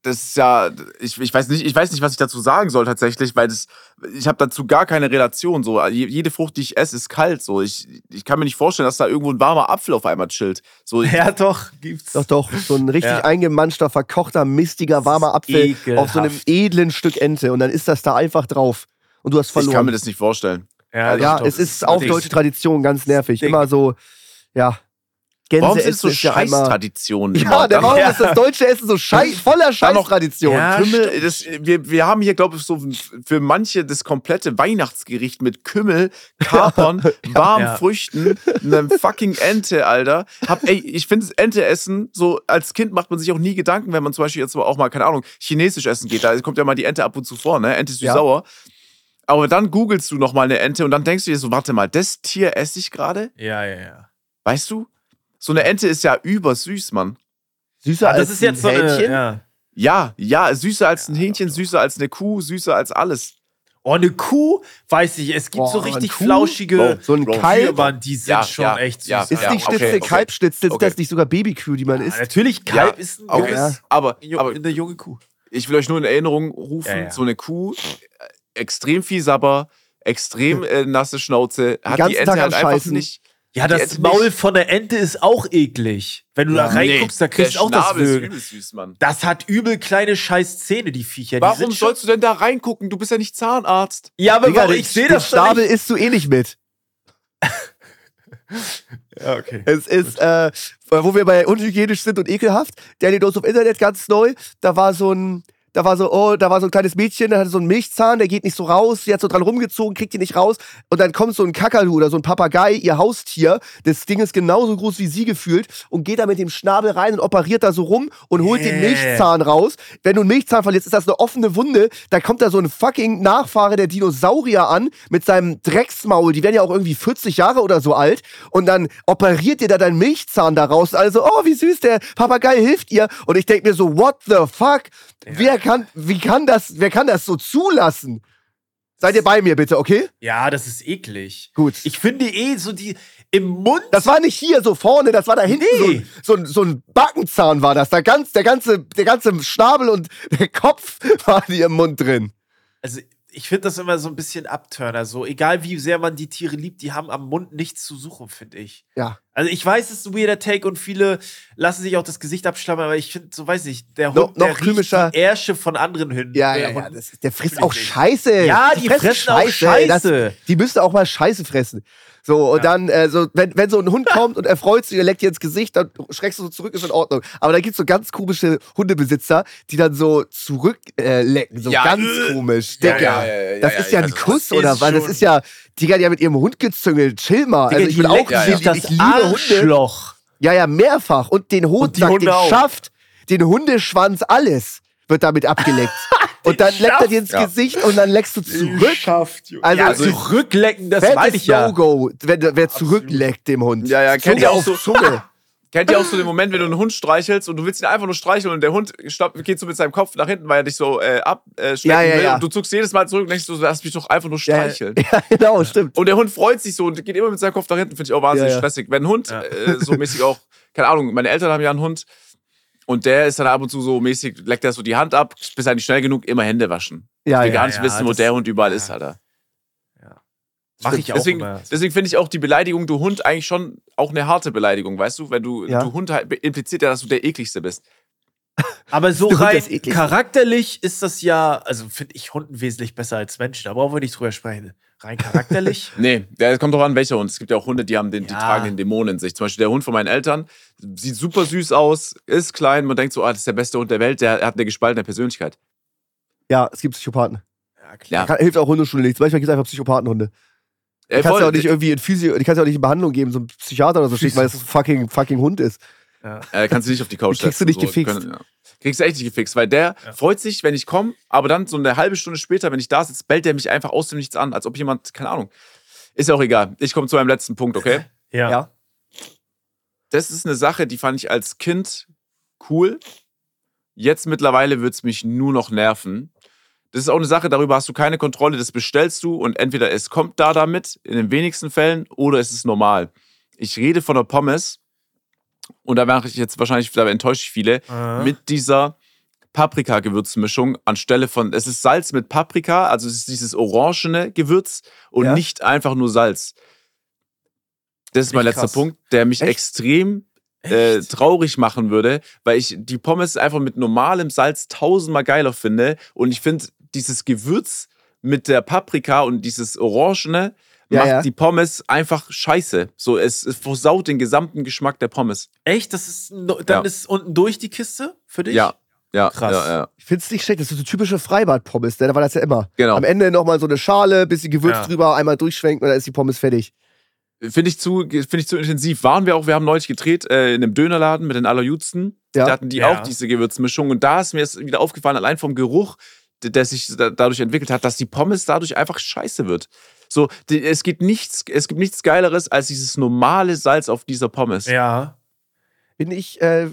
das ist ja, ich, ich, weiß nicht, ich weiß nicht, was ich dazu sagen soll tatsächlich, weil das, ich habe dazu gar keine Relation. So. Je- Jede Frucht, die ich esse, ist kalt. So. Ich, ich kann mir nicht vorstellen, dass da irgendwo ein warmer Apfel auf einmal chillt. So, ja, doch, gibt's. Doch, doch. So ein richtig Ja. eingemanschter, verkochter, mistiger, warmer Apfel ekelhaft. auf so einem edlen Stück Ente. Und dann ist das da einfach drauf. Und du hast ich kann mir verloren. das nicht vorstellen. Ja, Ja, doch, es ist auch deutsche Tradition, ganz nervig. Immer so, ja. Gänse Warum sind so Scheißtraditionen? Ja, immer? der Warum Ja. ist das deutsche Essen so schei voller Dann noch- Scheißtradition? Ja, Kümmel, stimmt. das, wir, wir haben hier, glaube ich, so für manche das komplette Weihnachtsgericht mit Kümmel, Kapern, warmen Ja. Früchten, einem fucking Ente, Alter. Hab, ey, ich finde Ente essen, so als Kind macht man sich auch nie Gedanken, wenn man zum Beispiel jetzt auch mal, keine Ahnung, chinesisch essen geht. Da kommt ja mal die Ente ab und zu vor, ne? Ente ist Ja. sauer. Aber dann googelst du nochmal eine Ente und dann denkst du dir so, warte mal, das Tier esse ich gerade? Ja, ja, ja. Weißt du? So eine Ente ist ja übersüß, Mann. Süßer Ah, das als ist jetzt so ein eine, Hähnchen? ja. Ja, ja, süßer als ein Hähnchen, süßer als eine Kuh, süßer als alles. Oh, eine Kuh, weiß ich, es gibt Boah, so richtig flauschige So ein. Kalb. Die sind Ja, schon ja, echt süß. ja. Ist ja. nicht Schnitzel, okay. Kalbschnitzel, Okay. ist das nicht sogar Babykühe, die man Ja, isst? natürlich, Kalb Ja, ist ein Okay, Ja. aber, aber eine junge Kuh. ich will euch nur in Erinnerung rufen, Ja, ja. so eine Kuh, äh, extrem viel Sabber, extrem äh, nasse Schnauze, hat die Ente halt einfach nicht. Ja, Die das Ente Maul nicht. von der Ente ist auch eklig. Wenn du da reinguckst, da kriegst du auch das Schnabel ist Würgen. übel süß, Mann. Das hat übel kleine scheiß Zähne, die Viecher. Die Warum sind schon- sollst du denn da reingucken? Du bist ja nicht Zahnarzt. Ja, aber Digga, den- ich sehe den das doch Schnabel isst du eh nicht mit. Ja, okay. Es ist, äh, wo wir bei unhygienisch sind und ekelhaft, Danny Dose auf Internet ganz neu, da war so ein, da war so, oh, da war so ein kleines Mädchen, der hatte so einen Milchzahn, der geht nicht so raus, sie hat so dran rumgezogen, kriegt ihn nicht raus und dann kommt so ein Kakadu oder so ein Papagei, ihr Haustier, das Ding ist genauso groß wie sie gefühlt und geht da mit dem Schnabel rein und operiert da so rum und holt den Yeah. Milchzahn raus. Wenn du einen Milchzahn verlierst, ist das eine offene Wunde, da kommt da so ein fucking Nachfahre der Dinosaurier an mit seinem Drecksmaul, die werden ja auch irgendwie 40 Jahre oder so alt und dann operiert dir da dein Milchzahn da raus. Also, oh, wie süß, der Papagei hilft ihr. Und ich denke mir so, what the fuck? Wer kann, wie kann das, wer kann das so zulassen? Seid ihr bei mir bitte, okay? Ja, das ist eklig. Gut. Ich finde eh so die im Mund. Das war nicht hier so vorne, das war da hinten Nee. so, ein- so, so ein Backenzahn war das. Da ganz, der, ganze, der ganze Schnabel und der Kopf waren hier im Mund drin. also ich finde das immer so ein bisschen Abturner. So, egal wie sehr man die Tiere liebt, die haben am Mund nichts zu suchen, finde ich. Ja. Also ich weiß, es ist ein weirder Take und viele lassen sich auch das Gesicht abschlammern, aber ich finde, so weiß ich, der No- Hund, noch der riecht die Ärsche von anderen Hünden. Ja, der ja, ja. Das, der frisst auch. Scheiße. Ja, die fressen auch Scheiße. Das, die müsste auch mal Scheiße fressen. So, und dann, äh, so, wenn, wenn so ein Hund kommt und er freut sich, er leckt dir ins Gesicht, dann schreckst du so zurück, ist in Ordnung. Aber da gibt's so ganz komische Hundebesitzer, die dann so zurücklecken, äh, lecken. so Ja, ganz äh. komisch. Ja, Digga, ja, ja, ja, das ja, ist ja ja, ein also Kuss, oder was? Das ist ja, die hat ja mit ihrem Hund gezüngelt. Chill mal. Digga, also ich die will auch, ja, sich ich, das ich liebe Hunde. Arschloch. Ja, ja, mehrfach. Und den sagt, Hunde den auch. Schaft, den Hundeschwanz, alles wird damit abgeleckt. und dann leckt er dir ins Ja. Gesicht und dann leckst du zurück. Schafft, Also, ja, also zurücklecken, das meine ich ja. No-Go, wenn, wer zurückleckt dem Hund. Ja, ja, kennt ihr auch so- Zunge. Kennt ihr auch so den Moment, wenn du einen Hund streichelst und du willst ihn einfach nur streicheln und der Hund stopp, geht so mit seinem Kopf nach hinten, weil er dich so äh, abschlecken Ja, ja, will ja. und du zuckst jedes Mal zurück und denkst, du lass mich doch einfach nur streicheln. ja, genau, stimmt. Und der Hund freut sich so und geht immer mit seinem Kopf nach hinten, finde ich auch wahnsinnig Ja, ja. stressig. Wenn ein Hund Ja. äh, so mäßig auch, keine Ahnung, meine Eltern haben ja einen Hund Und der ist dann ab und zu so mäßig, leckt er so die Hand ab, bis er nicht schnell genug, immer Hände waschen. Ja, ich will ja, gar nicht ja, wissen, wo das- der Hund überall ja. ist, Alter. Mach ich auch deswegen, immer. Deswegen finde ich auch die Beleidigung, du Hund, eigentlich schon auch eine harte Beleidigung, weißt du? Wenn du, Ja. du Hund halt impliziert ja, dass du der ekligste bist. Aber so rein ist charakterlich ist das ja, also finde ich Hunden wesentlich besser als Menschen. Da brauchen wir nicht drüber sprechen. Rein charakterlich. Nee, der kommt doch an, welcher Hund. Es gibt ja auch Hunde, die haben den, die Ja. tragen den Dämonen in sich. Zum Beispiel der Hund von meinen Eltern sieht super süß aus, ist klein, man denkt so, ah, das ist der beste Hund der Welt, der hat eine gespaltene Persönlichkeit. Ja, es gibt Psychopathen. ja, klar. Ja. Hilft auch Hundeschule nichts. Manchmal gibt es einfach Psychopathenhunde. Die Äh, kannst du auch nicht irgendwie in Physio, die kannst du auch nicht in Behandlung geben, so ein Psychiater oder so steht, weil es ein fucking, fucking Hund ist. äh, kannst du nicht auf die Couch Die kriegst du setzen, nicht gefixt. Können, ja. Kriegst du echt nicht gefixt, weil der freut sich, wenn ich komme, aber dann so eine halbe Stunde später, wenn ich da sitze, bellt der mich einfach aus dem Nichts an, als ob jemand, keine Ahnung. Ist ja auch egal. Ich komme zu meinem letzten Punkt, okay? Ja. Ja. das ist eine Sache, die fand ich als Kind cool. Jetzt mittlerweile wird es mich nur noch nerven. Das ist auch eine Sache, darüber hast du keine Kontrolle, das bestellst du und entweder es kommt da damit, in den wenigsten Fällen, oder es ist normal. Ich rede von der Pommes und da mache ich jetzt wahrscheinlich, da enttäusche ich viele, Aha. mit dieser Paprika-Gewürzmischung anstelle von, es ist Salz mit Paprika, also es ist dieses orangene Gewürz und Ja. nicht einfach nur Salz. Das ist mein letzter krass. Punkt, der mich Echt? extrem äh, traurig machen würde, weil ich die Pommes einfach mit normalem Salz tausendmal geiler finde und ich finde dieses Gewürz mit der Paprika und dieses Orangene Ja, macht ja. die Pommes einfach scheiße. So, es, es versaut den gesamten Geschmack der Pommes. Echt? Das ist, dann Ja. ist unten durch die Kiste für dich? Ja, ja, Krass. ja, ja. Ich find's nicht schlecht, das ist so typische Freibad-Pommes, ne? da war das ja immer. Genau. Am Ende nochmal so eine Schale, bisschen Gewürz Ja. drüber, einmal durchschwenken und dann ist die Pommes fertig. Finde ich, zu, finde ich zu intensiv. Waren wir auch, wir haben neulich gedreht äh, in einem Dönerladen mit den Allerjudsten. Ja. Da hatten die Ja. auch diese Gewürzmischung. Und da ist mir jetzt wieder aufgefallen, allein vom Geruch, der sich da- dadurch entwickelt hat, dass die Pommes dadurch einfach scheiße wird. So, die, es, gibt nichts, es gibt nichts Geileres als dieses normale Salz auf dieser Pommes. Ja. Bin ich, äh,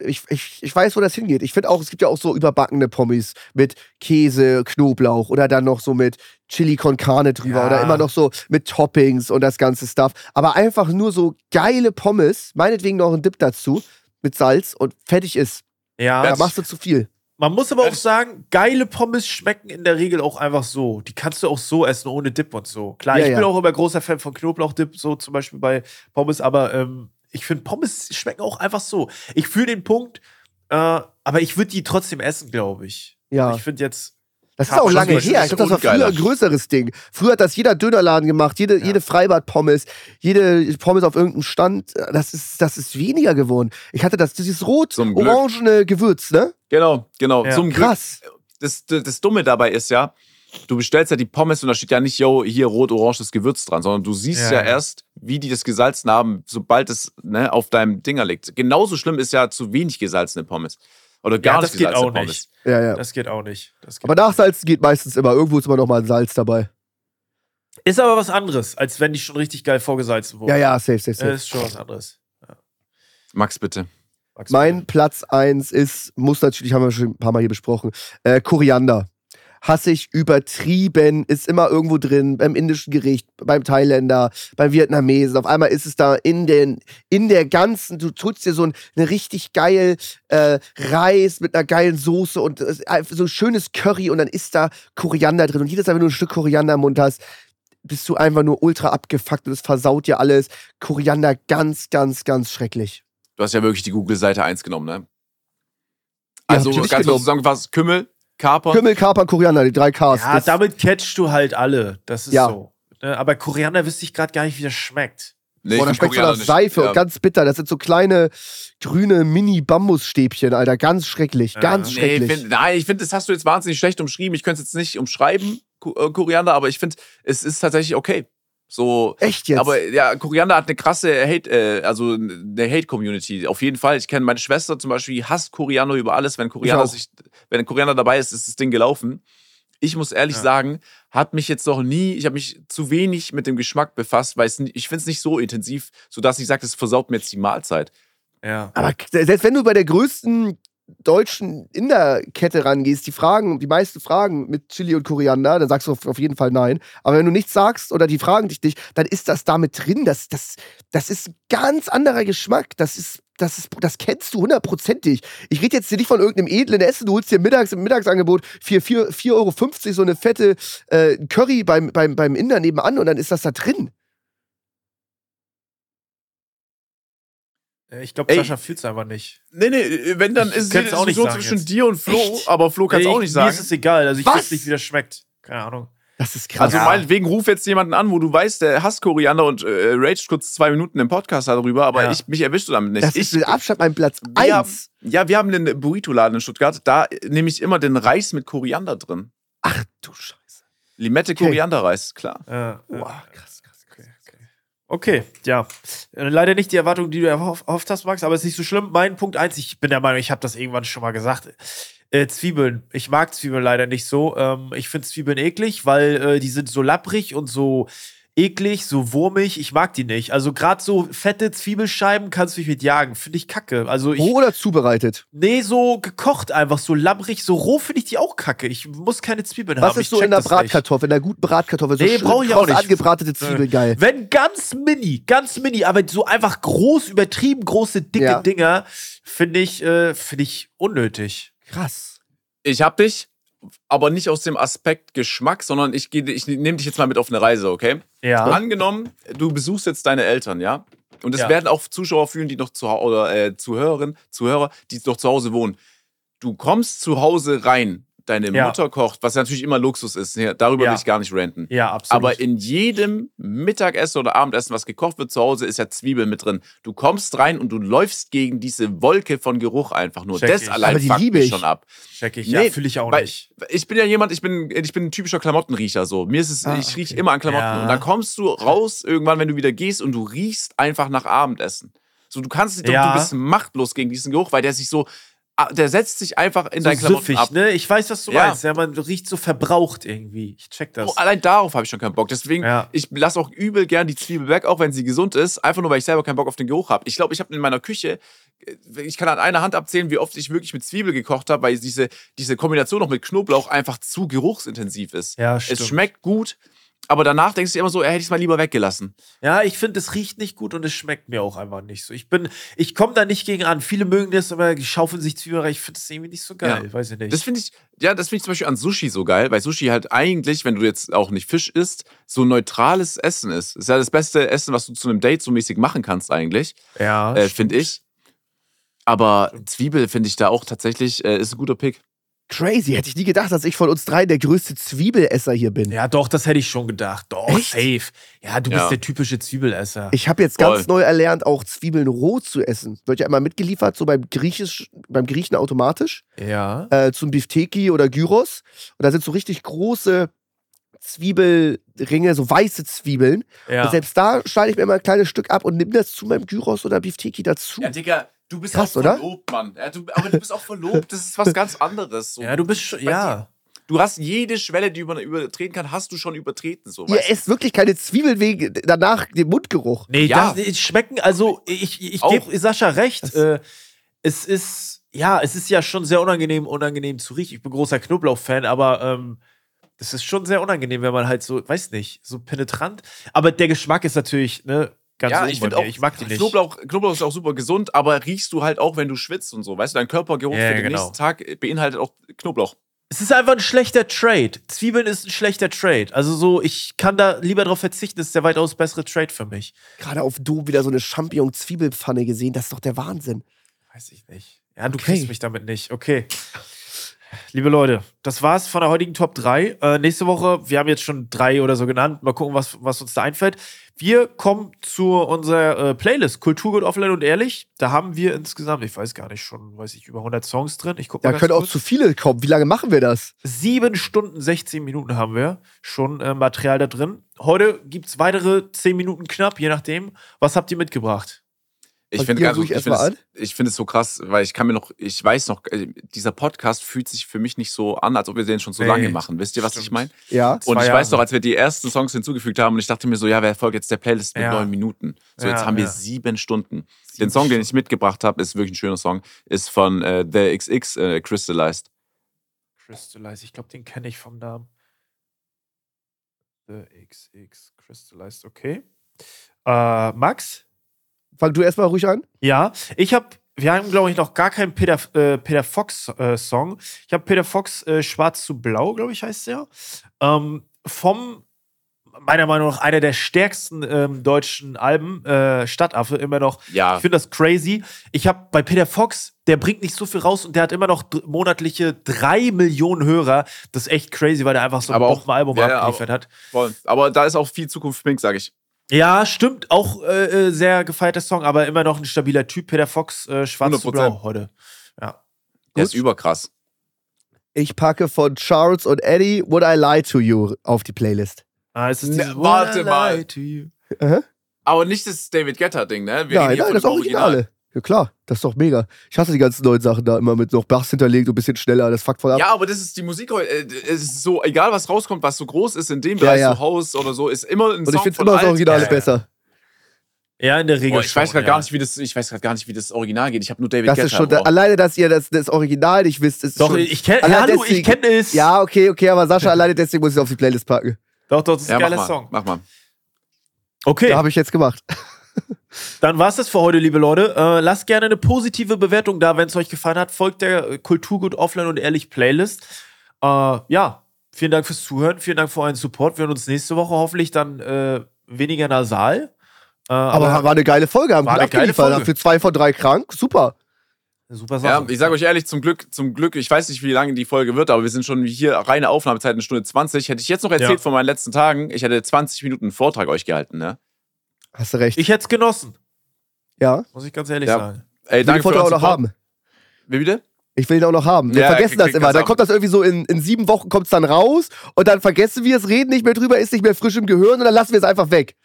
ich, ich, ich weiß, wo das hingeht. Ich finde auch, es gibt ja auch so überbackene Pommes mit Käse, Knoblauch oder dann noch so mit Chili con Carne drüber Ja. oder immer noch so mit Toppings und das ganze Stuff. Aber einfach nur so geile Pommes, meinetwegen noch ein Dip dazu mit Salz und fertig ist. Ja. Da machst du zu viel. Man muss aber auch sagen, geile Pommes schmecken in der Regel auch einfach so. Die kannst du auch so essen, ohne Dip und so. Klar, Ja, ich ja. bin auch immer großer Fan von Knoblauchdip, so zum Beispiel bei Pommes, aber ähm, ich finde, Pommes schmecken auch einfach so. Ich fühle den Punkt, äh, aber ich würde die trotzdem essen, glaube ich. Ja. Ich finde jetzt. Das ist auch lange her. Ich glaube, das war früher ein größeres Ding. Früher hat das jeder Dönerladen gemacht, jede, jede Freibad-Pommes, jede Pommes auf irgendeinem Stand. Das ist, das ist weniger geworden. Ich hatte das, dieses rot-orangene Gewürz, ne? Genau, genau. Ja. Zum Glück. Krass. Das, das, das Dumme dabei ist ja, du bestellst ja die Pommes und da steht ja nicht, yo, hier rot-oranges Gewürz dran, sondern du siehst Ja, ja, ja. erst, wie die das gesalzen haben, sobald es ne, auf deinem Dinger liegt. Genauso schlimm ist ja zu wenig gesalzene Pommes. Oder gar Ja, nicht das geht auch Pommes. nicht. Ja, ja. Das geht auch nicht. Das geht Aber Nachsalzen geht meistens immer. Irgendwo ist immer noch mal ein Salz dabei. ist aber was anderes, als wenn die schon richtig geil vorgesalzen wurden. Ja, ja, safe, safe, Das safe. ist schon was anderes. Max, bitte. Max, Mein Platz 1 ist, muss natürlich, haben wir schon ein paar Mal hier besprochen, äh, Koriander. Hasse ich übertrieben, ist immer irgendwo drin, beim indischen Gericht, beim Thailänder, beim Vietnamesen. Auf einmal ist es da in, den, in der ganzen, du tust dir so ein, eine richtig geil äh, Reis mit einer geilen Soße und einfach so ein schönes Curry und dann ist da Koriander drin. Und jedes Mal, wenn du ein Stück Koriander im Mund hast, bist du einfach nur ultra abgefuckt und es versaut dir alles. Koriander ganz, ganz, ganz schrecklich. Du hast ja wirklich die Google-Seite 1 genommen, ne? Ja, Also natürlich ganz kurz zusammengefasst, Kümmel, Kapern. Kümmel, Kapern, Koriander, die drei Ks. Ja, Das- damit catchst du halt alle. Das ist Ja. so. Ne, Aber Koriander wüsste ich gerade gar nicht, wie das schmeckt. Nee, Boah, da ich schmeckt so nach. Seife Ja. und ganz bitter. Das sind so kleine grüne Mini-Bambusstäbchen, Alter. Ganz schrecklich. Ja. Ganz Nee, schrecklich. find, nein, ich finde, das hast du jetzt wahnsinnig schlecht umschrieben. Ich könnte es jetzt nicht umschreiben, äh, Koriander, aber ich finde, es ist tatsächlich okay. So, Echt jetzt? aber ja, Koriander hat eine krasse Hate, äh, also eine Hate-Community. Auf jeden Fall. Ich kenne meine Schwester zum Beispiel, die hasst Koriander über alles. Wenn Koriander, sich, wenn Koriander dabei ist, ist das Ding gelaufen. Ich muss ehrlich Ja. sagen, hat mich jetzt noch nie, ich habe mich zu wenig mit dem Geschmack befasst, weil es, ich finde es nicht so intensiv, sodass ich sage, es versaut mir jetzt die Mahlzeit. Ja. aber selbst wenn du bei der größten deutschen Inderkette rangehst, die fragen, die meisten fragen mit Chili und Koriander, dann sagst du auf, jeden Fall nein. Aber wenn du nichts sagst oder die fragen dich nicht, dann ist das da mit drin. Das, das, das ist ein ganz anderer Geschmack. Das ist, das, ist, das kennst du hundertprozentig. Ich rede jetzt hier nicht von irgendeinem edlen Essen. Du holst dir mittags im Mittagsangebot für 4,50 Euro so eine fette äh, Curry beim, beim, beim Inder nebenan und dann ist das da drin. Ich glaube. Sascha fühlt es einfach nicht. Nee, nee, wenn dann Ich ist es auch nicht so zwischen jetzt. dir und Flo, aber Flo kann es auch nicht Mir sagen. ist es egal. Also ich Was? weiß nicht, wie das schmeckt. Keine Ahnung. Das ist krass. Also meinetwegen ruf jetzt jemanden an, wo du weißt, der hasst Koriander und äh, rage kurz zwei Minuten im Podcast darüber, aber Ja. ich, mich erwischst du damit nicht. das ich, ist mit Abstand mein Platz wir haben, 1. ja, wir haben den Burrito-Laden in Stuttgart, da nehme ich immer den Reis mit Koriander drin. Ach du Scheiße. Limette Okay. Korianderreis, klar. Äh, Wow, äh, krass. Okay, ja. Äh, Leider nicht die Erwartung, die du erhoff- erhofft hast, Max, aber ist nicht so schlimm. Mein Punkt eins, ich bin der Meinung, ich habe das irgendwann schon mal gesagt. Äh, Zwiebeln. Ich mag Zwiebeln leider nicht so. Ähm, ich finde Zwiebeln eklig, weil äh, die sind so lapprig und so eklig, so wurmig. Ich mag die nicht. Also gerade so fette Zwiebelscheiben kannst du mich mit jagen. Finde ich kacke. Also ich. Roh oder zubereitet? Nee, so gekocht einfach, so labbrig, so roh finde ich die auch kacke. Ich muss keine Zwiebeln Was haben. ist ich so in der. Bratkartoffel, in der guten Bratkartoffel? So Nee, schön brauch ich auch nicht. angebratete Zwiebeln, geil. Wenn ganz mini, ganz mini, aber so einfach groß, übertrieben große, dicke Ja. Dinger, finde ich, äh, finde ich unnötig. Krass. Ich hab dich, aber nicht aus dem Aspekt Geschmack, sondern ich, geh- ich nehme dich jetzt mal mit auf eine Reise, okay? Ja. Angenommen, du besuchst jetzt deine Eltern, ja? Und es Ja. werden auch Zuschauer fühlen, die noch zu Hause, oder äh, Zuhörerinnen, Zuhörer, die noch zu Hause wohnen. Du kommst zu Hause rein, deine Ja. Mutter kocht, was natürlich immer Luxus ist. Ja, darüber Ja. will ich gar nicht ranten. Ja, absolut. Aber in jedem Mittagessen oder Abendessen, was gekocht wird zu Hause, ist ja Zwiebel mit drin. Du kommst rein und du läufst gegen diese Wolke von Geruch einfach nur. Check das ich. allein Aber die fuckt liebe mich ich. schon ab. check ich. Nee, ja, fühle ich auch nicht. Ich bin ja jemand, ich bin, ich bin ein typischer Klamottenriecher so. Mir ist es, Ah, ich rieche okay. immer an Klamotten. Ja. Und dann kommst du raus irgendwann, wenn du wieder gehst und du riechst einfach nach Abendessen. So, du kannst, du, Ja. du bist machtlos gegen diesen Geruch, weil der sich so, der setzt sich einfach in So deinen Klamotten süffig, ab. ne? Ich weiß, was du Ja. meinst. Ja, man riecht so verbraucht irgendwie. Ich check das. Oh, allein darauf habe ich schon keinen Bock. Deswegen, Ja. ich lasse auch übel gern die Zwiebel weg, auch wenn sie gesund ist. Einfach nur, weil ich selber keinen Bock auf den Geruch habe. Ich glaube, ich habe in meiner Küche, äh, ich kann an einer Hand abzählen, wie oft ich wirklich mit Zwiebel gekocht habe, weil diese, diese Kombination noch mit Knoblauch einfach zu geruchsintensiv ist. Ja, stimmt. Es schmeckt gut, aber danach denkst du dir immer so, er hätte ich es mal lieber weggelassen. Ja, ich finde, es riecht nicht gut und es schmeckt mir auch einfach nicht so. Ich bin, ich komme da nicht gegen an. Viele mögen das, aber die schaufeln sich Zwiebeln rein. Ich finde das irgendwie nicht so geil. Ja. Weiß ich nicht. Das finde ich, ja, das finde ich zum Beispiel an Sushi so geil, weil Sushi halt eigentlich, wenn du jetzt auch nicht Fisch isst, so neutrales Essen ist. Ist ja das beste Essen, was du zu einem Date so mäßig machen kannst eigentlich. ja, äh, finde ich. Aber Zwiebel finde ich da auch tatsächlich, äh, ist ein guter Pick. Crazy. Hätte ich nie gedacht, dass ich von uns drei der größte Zwiebelesser hier bin. Ja, doch, das hätte ich schon gedacht. Doch, Echt? safe. Ja, du Ja. bist der typische Zwiebelesser. Ich habe jetzt Voll. ganz neu erlernt, auch Zwiebeln roh zu essen. Wird ja immer mitgeliefert, so beim, Griechisch, beim Griechen automatisch, ja. äh, zum Bifteki oder Gyros. Und da sind so richtig große Zwiebelringe, so weiße Zwiebeln. ja. Und selbst da schneide ich mir immer ein kleines Stück ab und nehme das zu meinem Gyros oder Bifteki dazu. Ja, Digga, du bist Krass, auch oder? verlobt, Mann. Ja, du, aber du bist auch verlobt, das ist was ganz anderes. So. ja, du bist schon, ja. Du hast jede Schwelle, die man übertreten kann, hast du schon übertreten. So, Ihr esst wirklich keine Zwiebeln wegen danach dem Mundgeruch. Nee, Ja. das, die schmecken, also ich, ich Auch. gebe Sascha recht. Äh, es ist, ja, es ist ja schon sehr unangenehm, unangenehm zu riechen. Ich bin großer Knoblauch-Fan, aber ähm, es ist schon sehr unangenehm, wenn man halt so, weiß nicht, so penetrant. Aber der Geschmack ist natürlich, ne, ganz ja, ich auch, ich mag die nicht. Knoblauch, Knoblauch ist auch super gesund, aber riechst du halt auch, wenn du schwitzt und so. Weißt du, dein Körpergeruch Ja, für den genau. nächsten Tag beinhaltet auch Knoblauch. Es ist einfach ein schlechter Trade. Zwiebeln ist ein schlechter Trade. Also so, ich kann da lieber drauf verzichten. Das ist der weitaus bessere Trade für mich. Gerade auf Do wieder so eine Champignon-Zwiebelpfanne gesehen. Das ist doch der Wahnsinn. Weiß ich nicht. Ja, du Okay. kriegst mich damit nicht. Okay. Liebe Leute, das war's von der heutigen Top 3. Äh, nächste Woche, wir haben jetzt schon drei oder so genannt. Mal gucken, was, was uns da einfällt. Wir kommen zu unserer äh, Playlist Kulturgut offline und ehrlich. Da haben wir insgesamt, ich weiß gar nicht, schon, weiß ich, über 100 Songs drin. Ich guck mal Da können auch kurz. zu viele kommen. Wie lange machen wir das? Sieben Stunden, 16 Minuten haben wir schon äh, Material da drin. Heute gibt's weitere 10 Minuten knapp, je nachdem. Was habt ihr mitgebracht? Ich finde ruhig ich es, ich finde es so krass, weil ich kann mir noch, ich weiß noch, äh, dieser Podcast fühlt sich für mich nicht so an, als ob wir den schon so Nee, lange machen. Wisst ihr, was ich stimmt. meine? Ja. Und Zwei ich weiß Jahre. noch, als wir die ersten Songs hinzugefügt haben und ich dachte mir so, ja, wer folgt jetzt der Playlist mit Ja. neun Minuten? So, Ja, jetzt haben wir ja. sieben Stunden. Sieben den Song, den ich mitgebracht habe, ist wirklich ein schöner Song, ist von äh, The XX äh, Crystallized. Crystallize, ich glaube, den kenne ich vom Namen. The XX Crystallized, okay. Äh, Max? Fang du erstmal ruhig an. Ja, ich habe, wir haben, glaube ich, noch gar keinen Peter, äh, Peter Fox-Song. ich habe Peter Fox äh, Schwarz zu Blau, glaube ich, heißt der. Ähm, vom, meiner Meinung nach, einer der stärksten ähm, deutschen Alben, äh, Stadtaffe, immer noch. Ja. Ich finde das crazy. Ich habe bei Peter Fox, der bringt nicht so viel raus und der hat immer noch monatliche drei Millionen Hörer. Das ist echt crazy, weil der einfach so Aber ein auch- Bombenalbum ja, ja, abgeliefert hat. Voll. Aber da ist auch viel Zukunft Pink, sage ich. Ja, stimmt. Auch äh, äh, sehr gefeierter Song, aber immer noch ein stabiler Typ. Peter Fox, äh, schwarz zu 100%. blau heute. Ja. Der ist überkrass. Ich packe von Charles und Eddie Would I Lie to You auf die Playlist. Ah, es ist Ne, dieses warte mal. lie to you. Aber nicht das David Guetta-Ding, ne? Wir reden nein, hier nein, von das dem Originale. Ja klar, das ist doch mega. Ich hasse die ganzen neuen Sachen da immer mit noch Bass hinterlegt und ein bisschen schneller. Das fuckt voll ab. Ja, aber das ist die Musik heute. äh, Es ist so, egal was rauskommt, was so groß ist in dem Bereich, ja. so Haus oder so, ist immer ein und ich Song finde von immer das alt. Originale Ja, ja. besser. Ja, in der Regel. Oh, ich weiß schon, gerade ja. gar nicht, wie das, ich weiß gerade gar nicht, wie das Original geht. Ich habe nur David Das Guetta. ist schon, boah. alleine, dass ihr das, das Original nicht wisst, ist Doch, schon. ich kenne Hallo, ich deswegen- kenne es. Ja, okay, okay, aber Sascha, alleine deswegen muss ich es auf die Playlist packen. Doch, doch, das ist ja, ein mach geiler mal, Song. mach mal. Okay, Da habe ich jetzt gemacht. Dann war es das für heute, liebe Leute. Äh, lasst gerne eine positive Bewertung da, wenn es euch gefallen hat. Folgt der äh, Kulturgut Offline und Ehrlich Playlist. Äh, ja, vielen Dank fürs Zuhören. Vielen Dank für euren Support. Wir hören uns nächste Woche hoffentlich dann äh, weniger nasal. Äh, Aber, war eine geile Folge, haben War gut eine geile. Folge. Für zwei von drei krank, super. super Ja, Sache. ich sage euch ehrlich, zum Glück, zum Glück, ich weiß nicht, wie lange die Folge wird, aber wir sind schon hier reine Aufnahmezeit, eine Stunde 20. Hätte ich jetzt noch erzählt Ja. von meinen letzten Tagen, ich hätte 20 Minuten einen Vortrag euch gehalten, ne? Hast du recht. ich hätte es genossen, ja. muss ich ganz ehrlich Ja. sagen. Ey, Ich will den danke auch noch haben. Wie bitte? Ich will ihn auch noch haben. Wir Ja, vergessen das immer. Dann kommt das irgendwie so in, in sieben Wochen kommt es dann raus und dann vergessen wir es, reden nicht mehr drüber, ist nicht mehr frisch im Gehirn und dann lassen wir es einfach weg.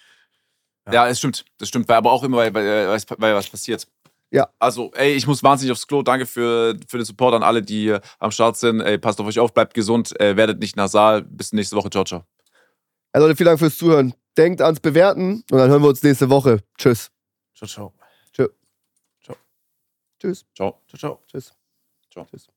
Ja, es stimmt. Das stimmt, weil aber auch immer, weil, weil, äh, weil, weil was passiert. Ja. Also, ey, ich muss wahnsinnig aufs Klo. Danke für, für den Support an alle, die am Start sind. Ey, passt auf euch auf, bleibt gesund, äh, werdet nicht nasal. Bis nächste Woche. Ciao, ciao. Also Leute, vielen Dank fürs Zuhören. Denkt ans Bewerten und dann hören wir uns nächste Woche. Tschüss. Ciao, ciao. Tschüss. Ciao. Ciao, ciao. Tschüss. Ciao. Tschüss.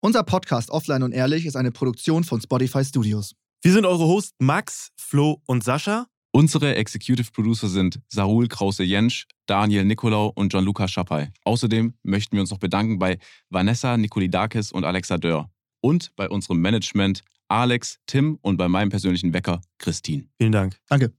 Unser Podcast Offline und Ehrlich ist eine Produktion von Spotify Studios. Wir sind eure Hosts Max, Flo und Sascha. Unsere Executive Producer sind Sarul Krause-Jensch, Daniel Nicolau und Gianluca Schappay. Außerdem möchten wir uns noch bedanken bei Vanessa Nikolidakis und Alexa Dörr. Und bei unserem Management Alex, Tim und bei meinem persönlichen Wecker Christine. Vielen Dank. Danke.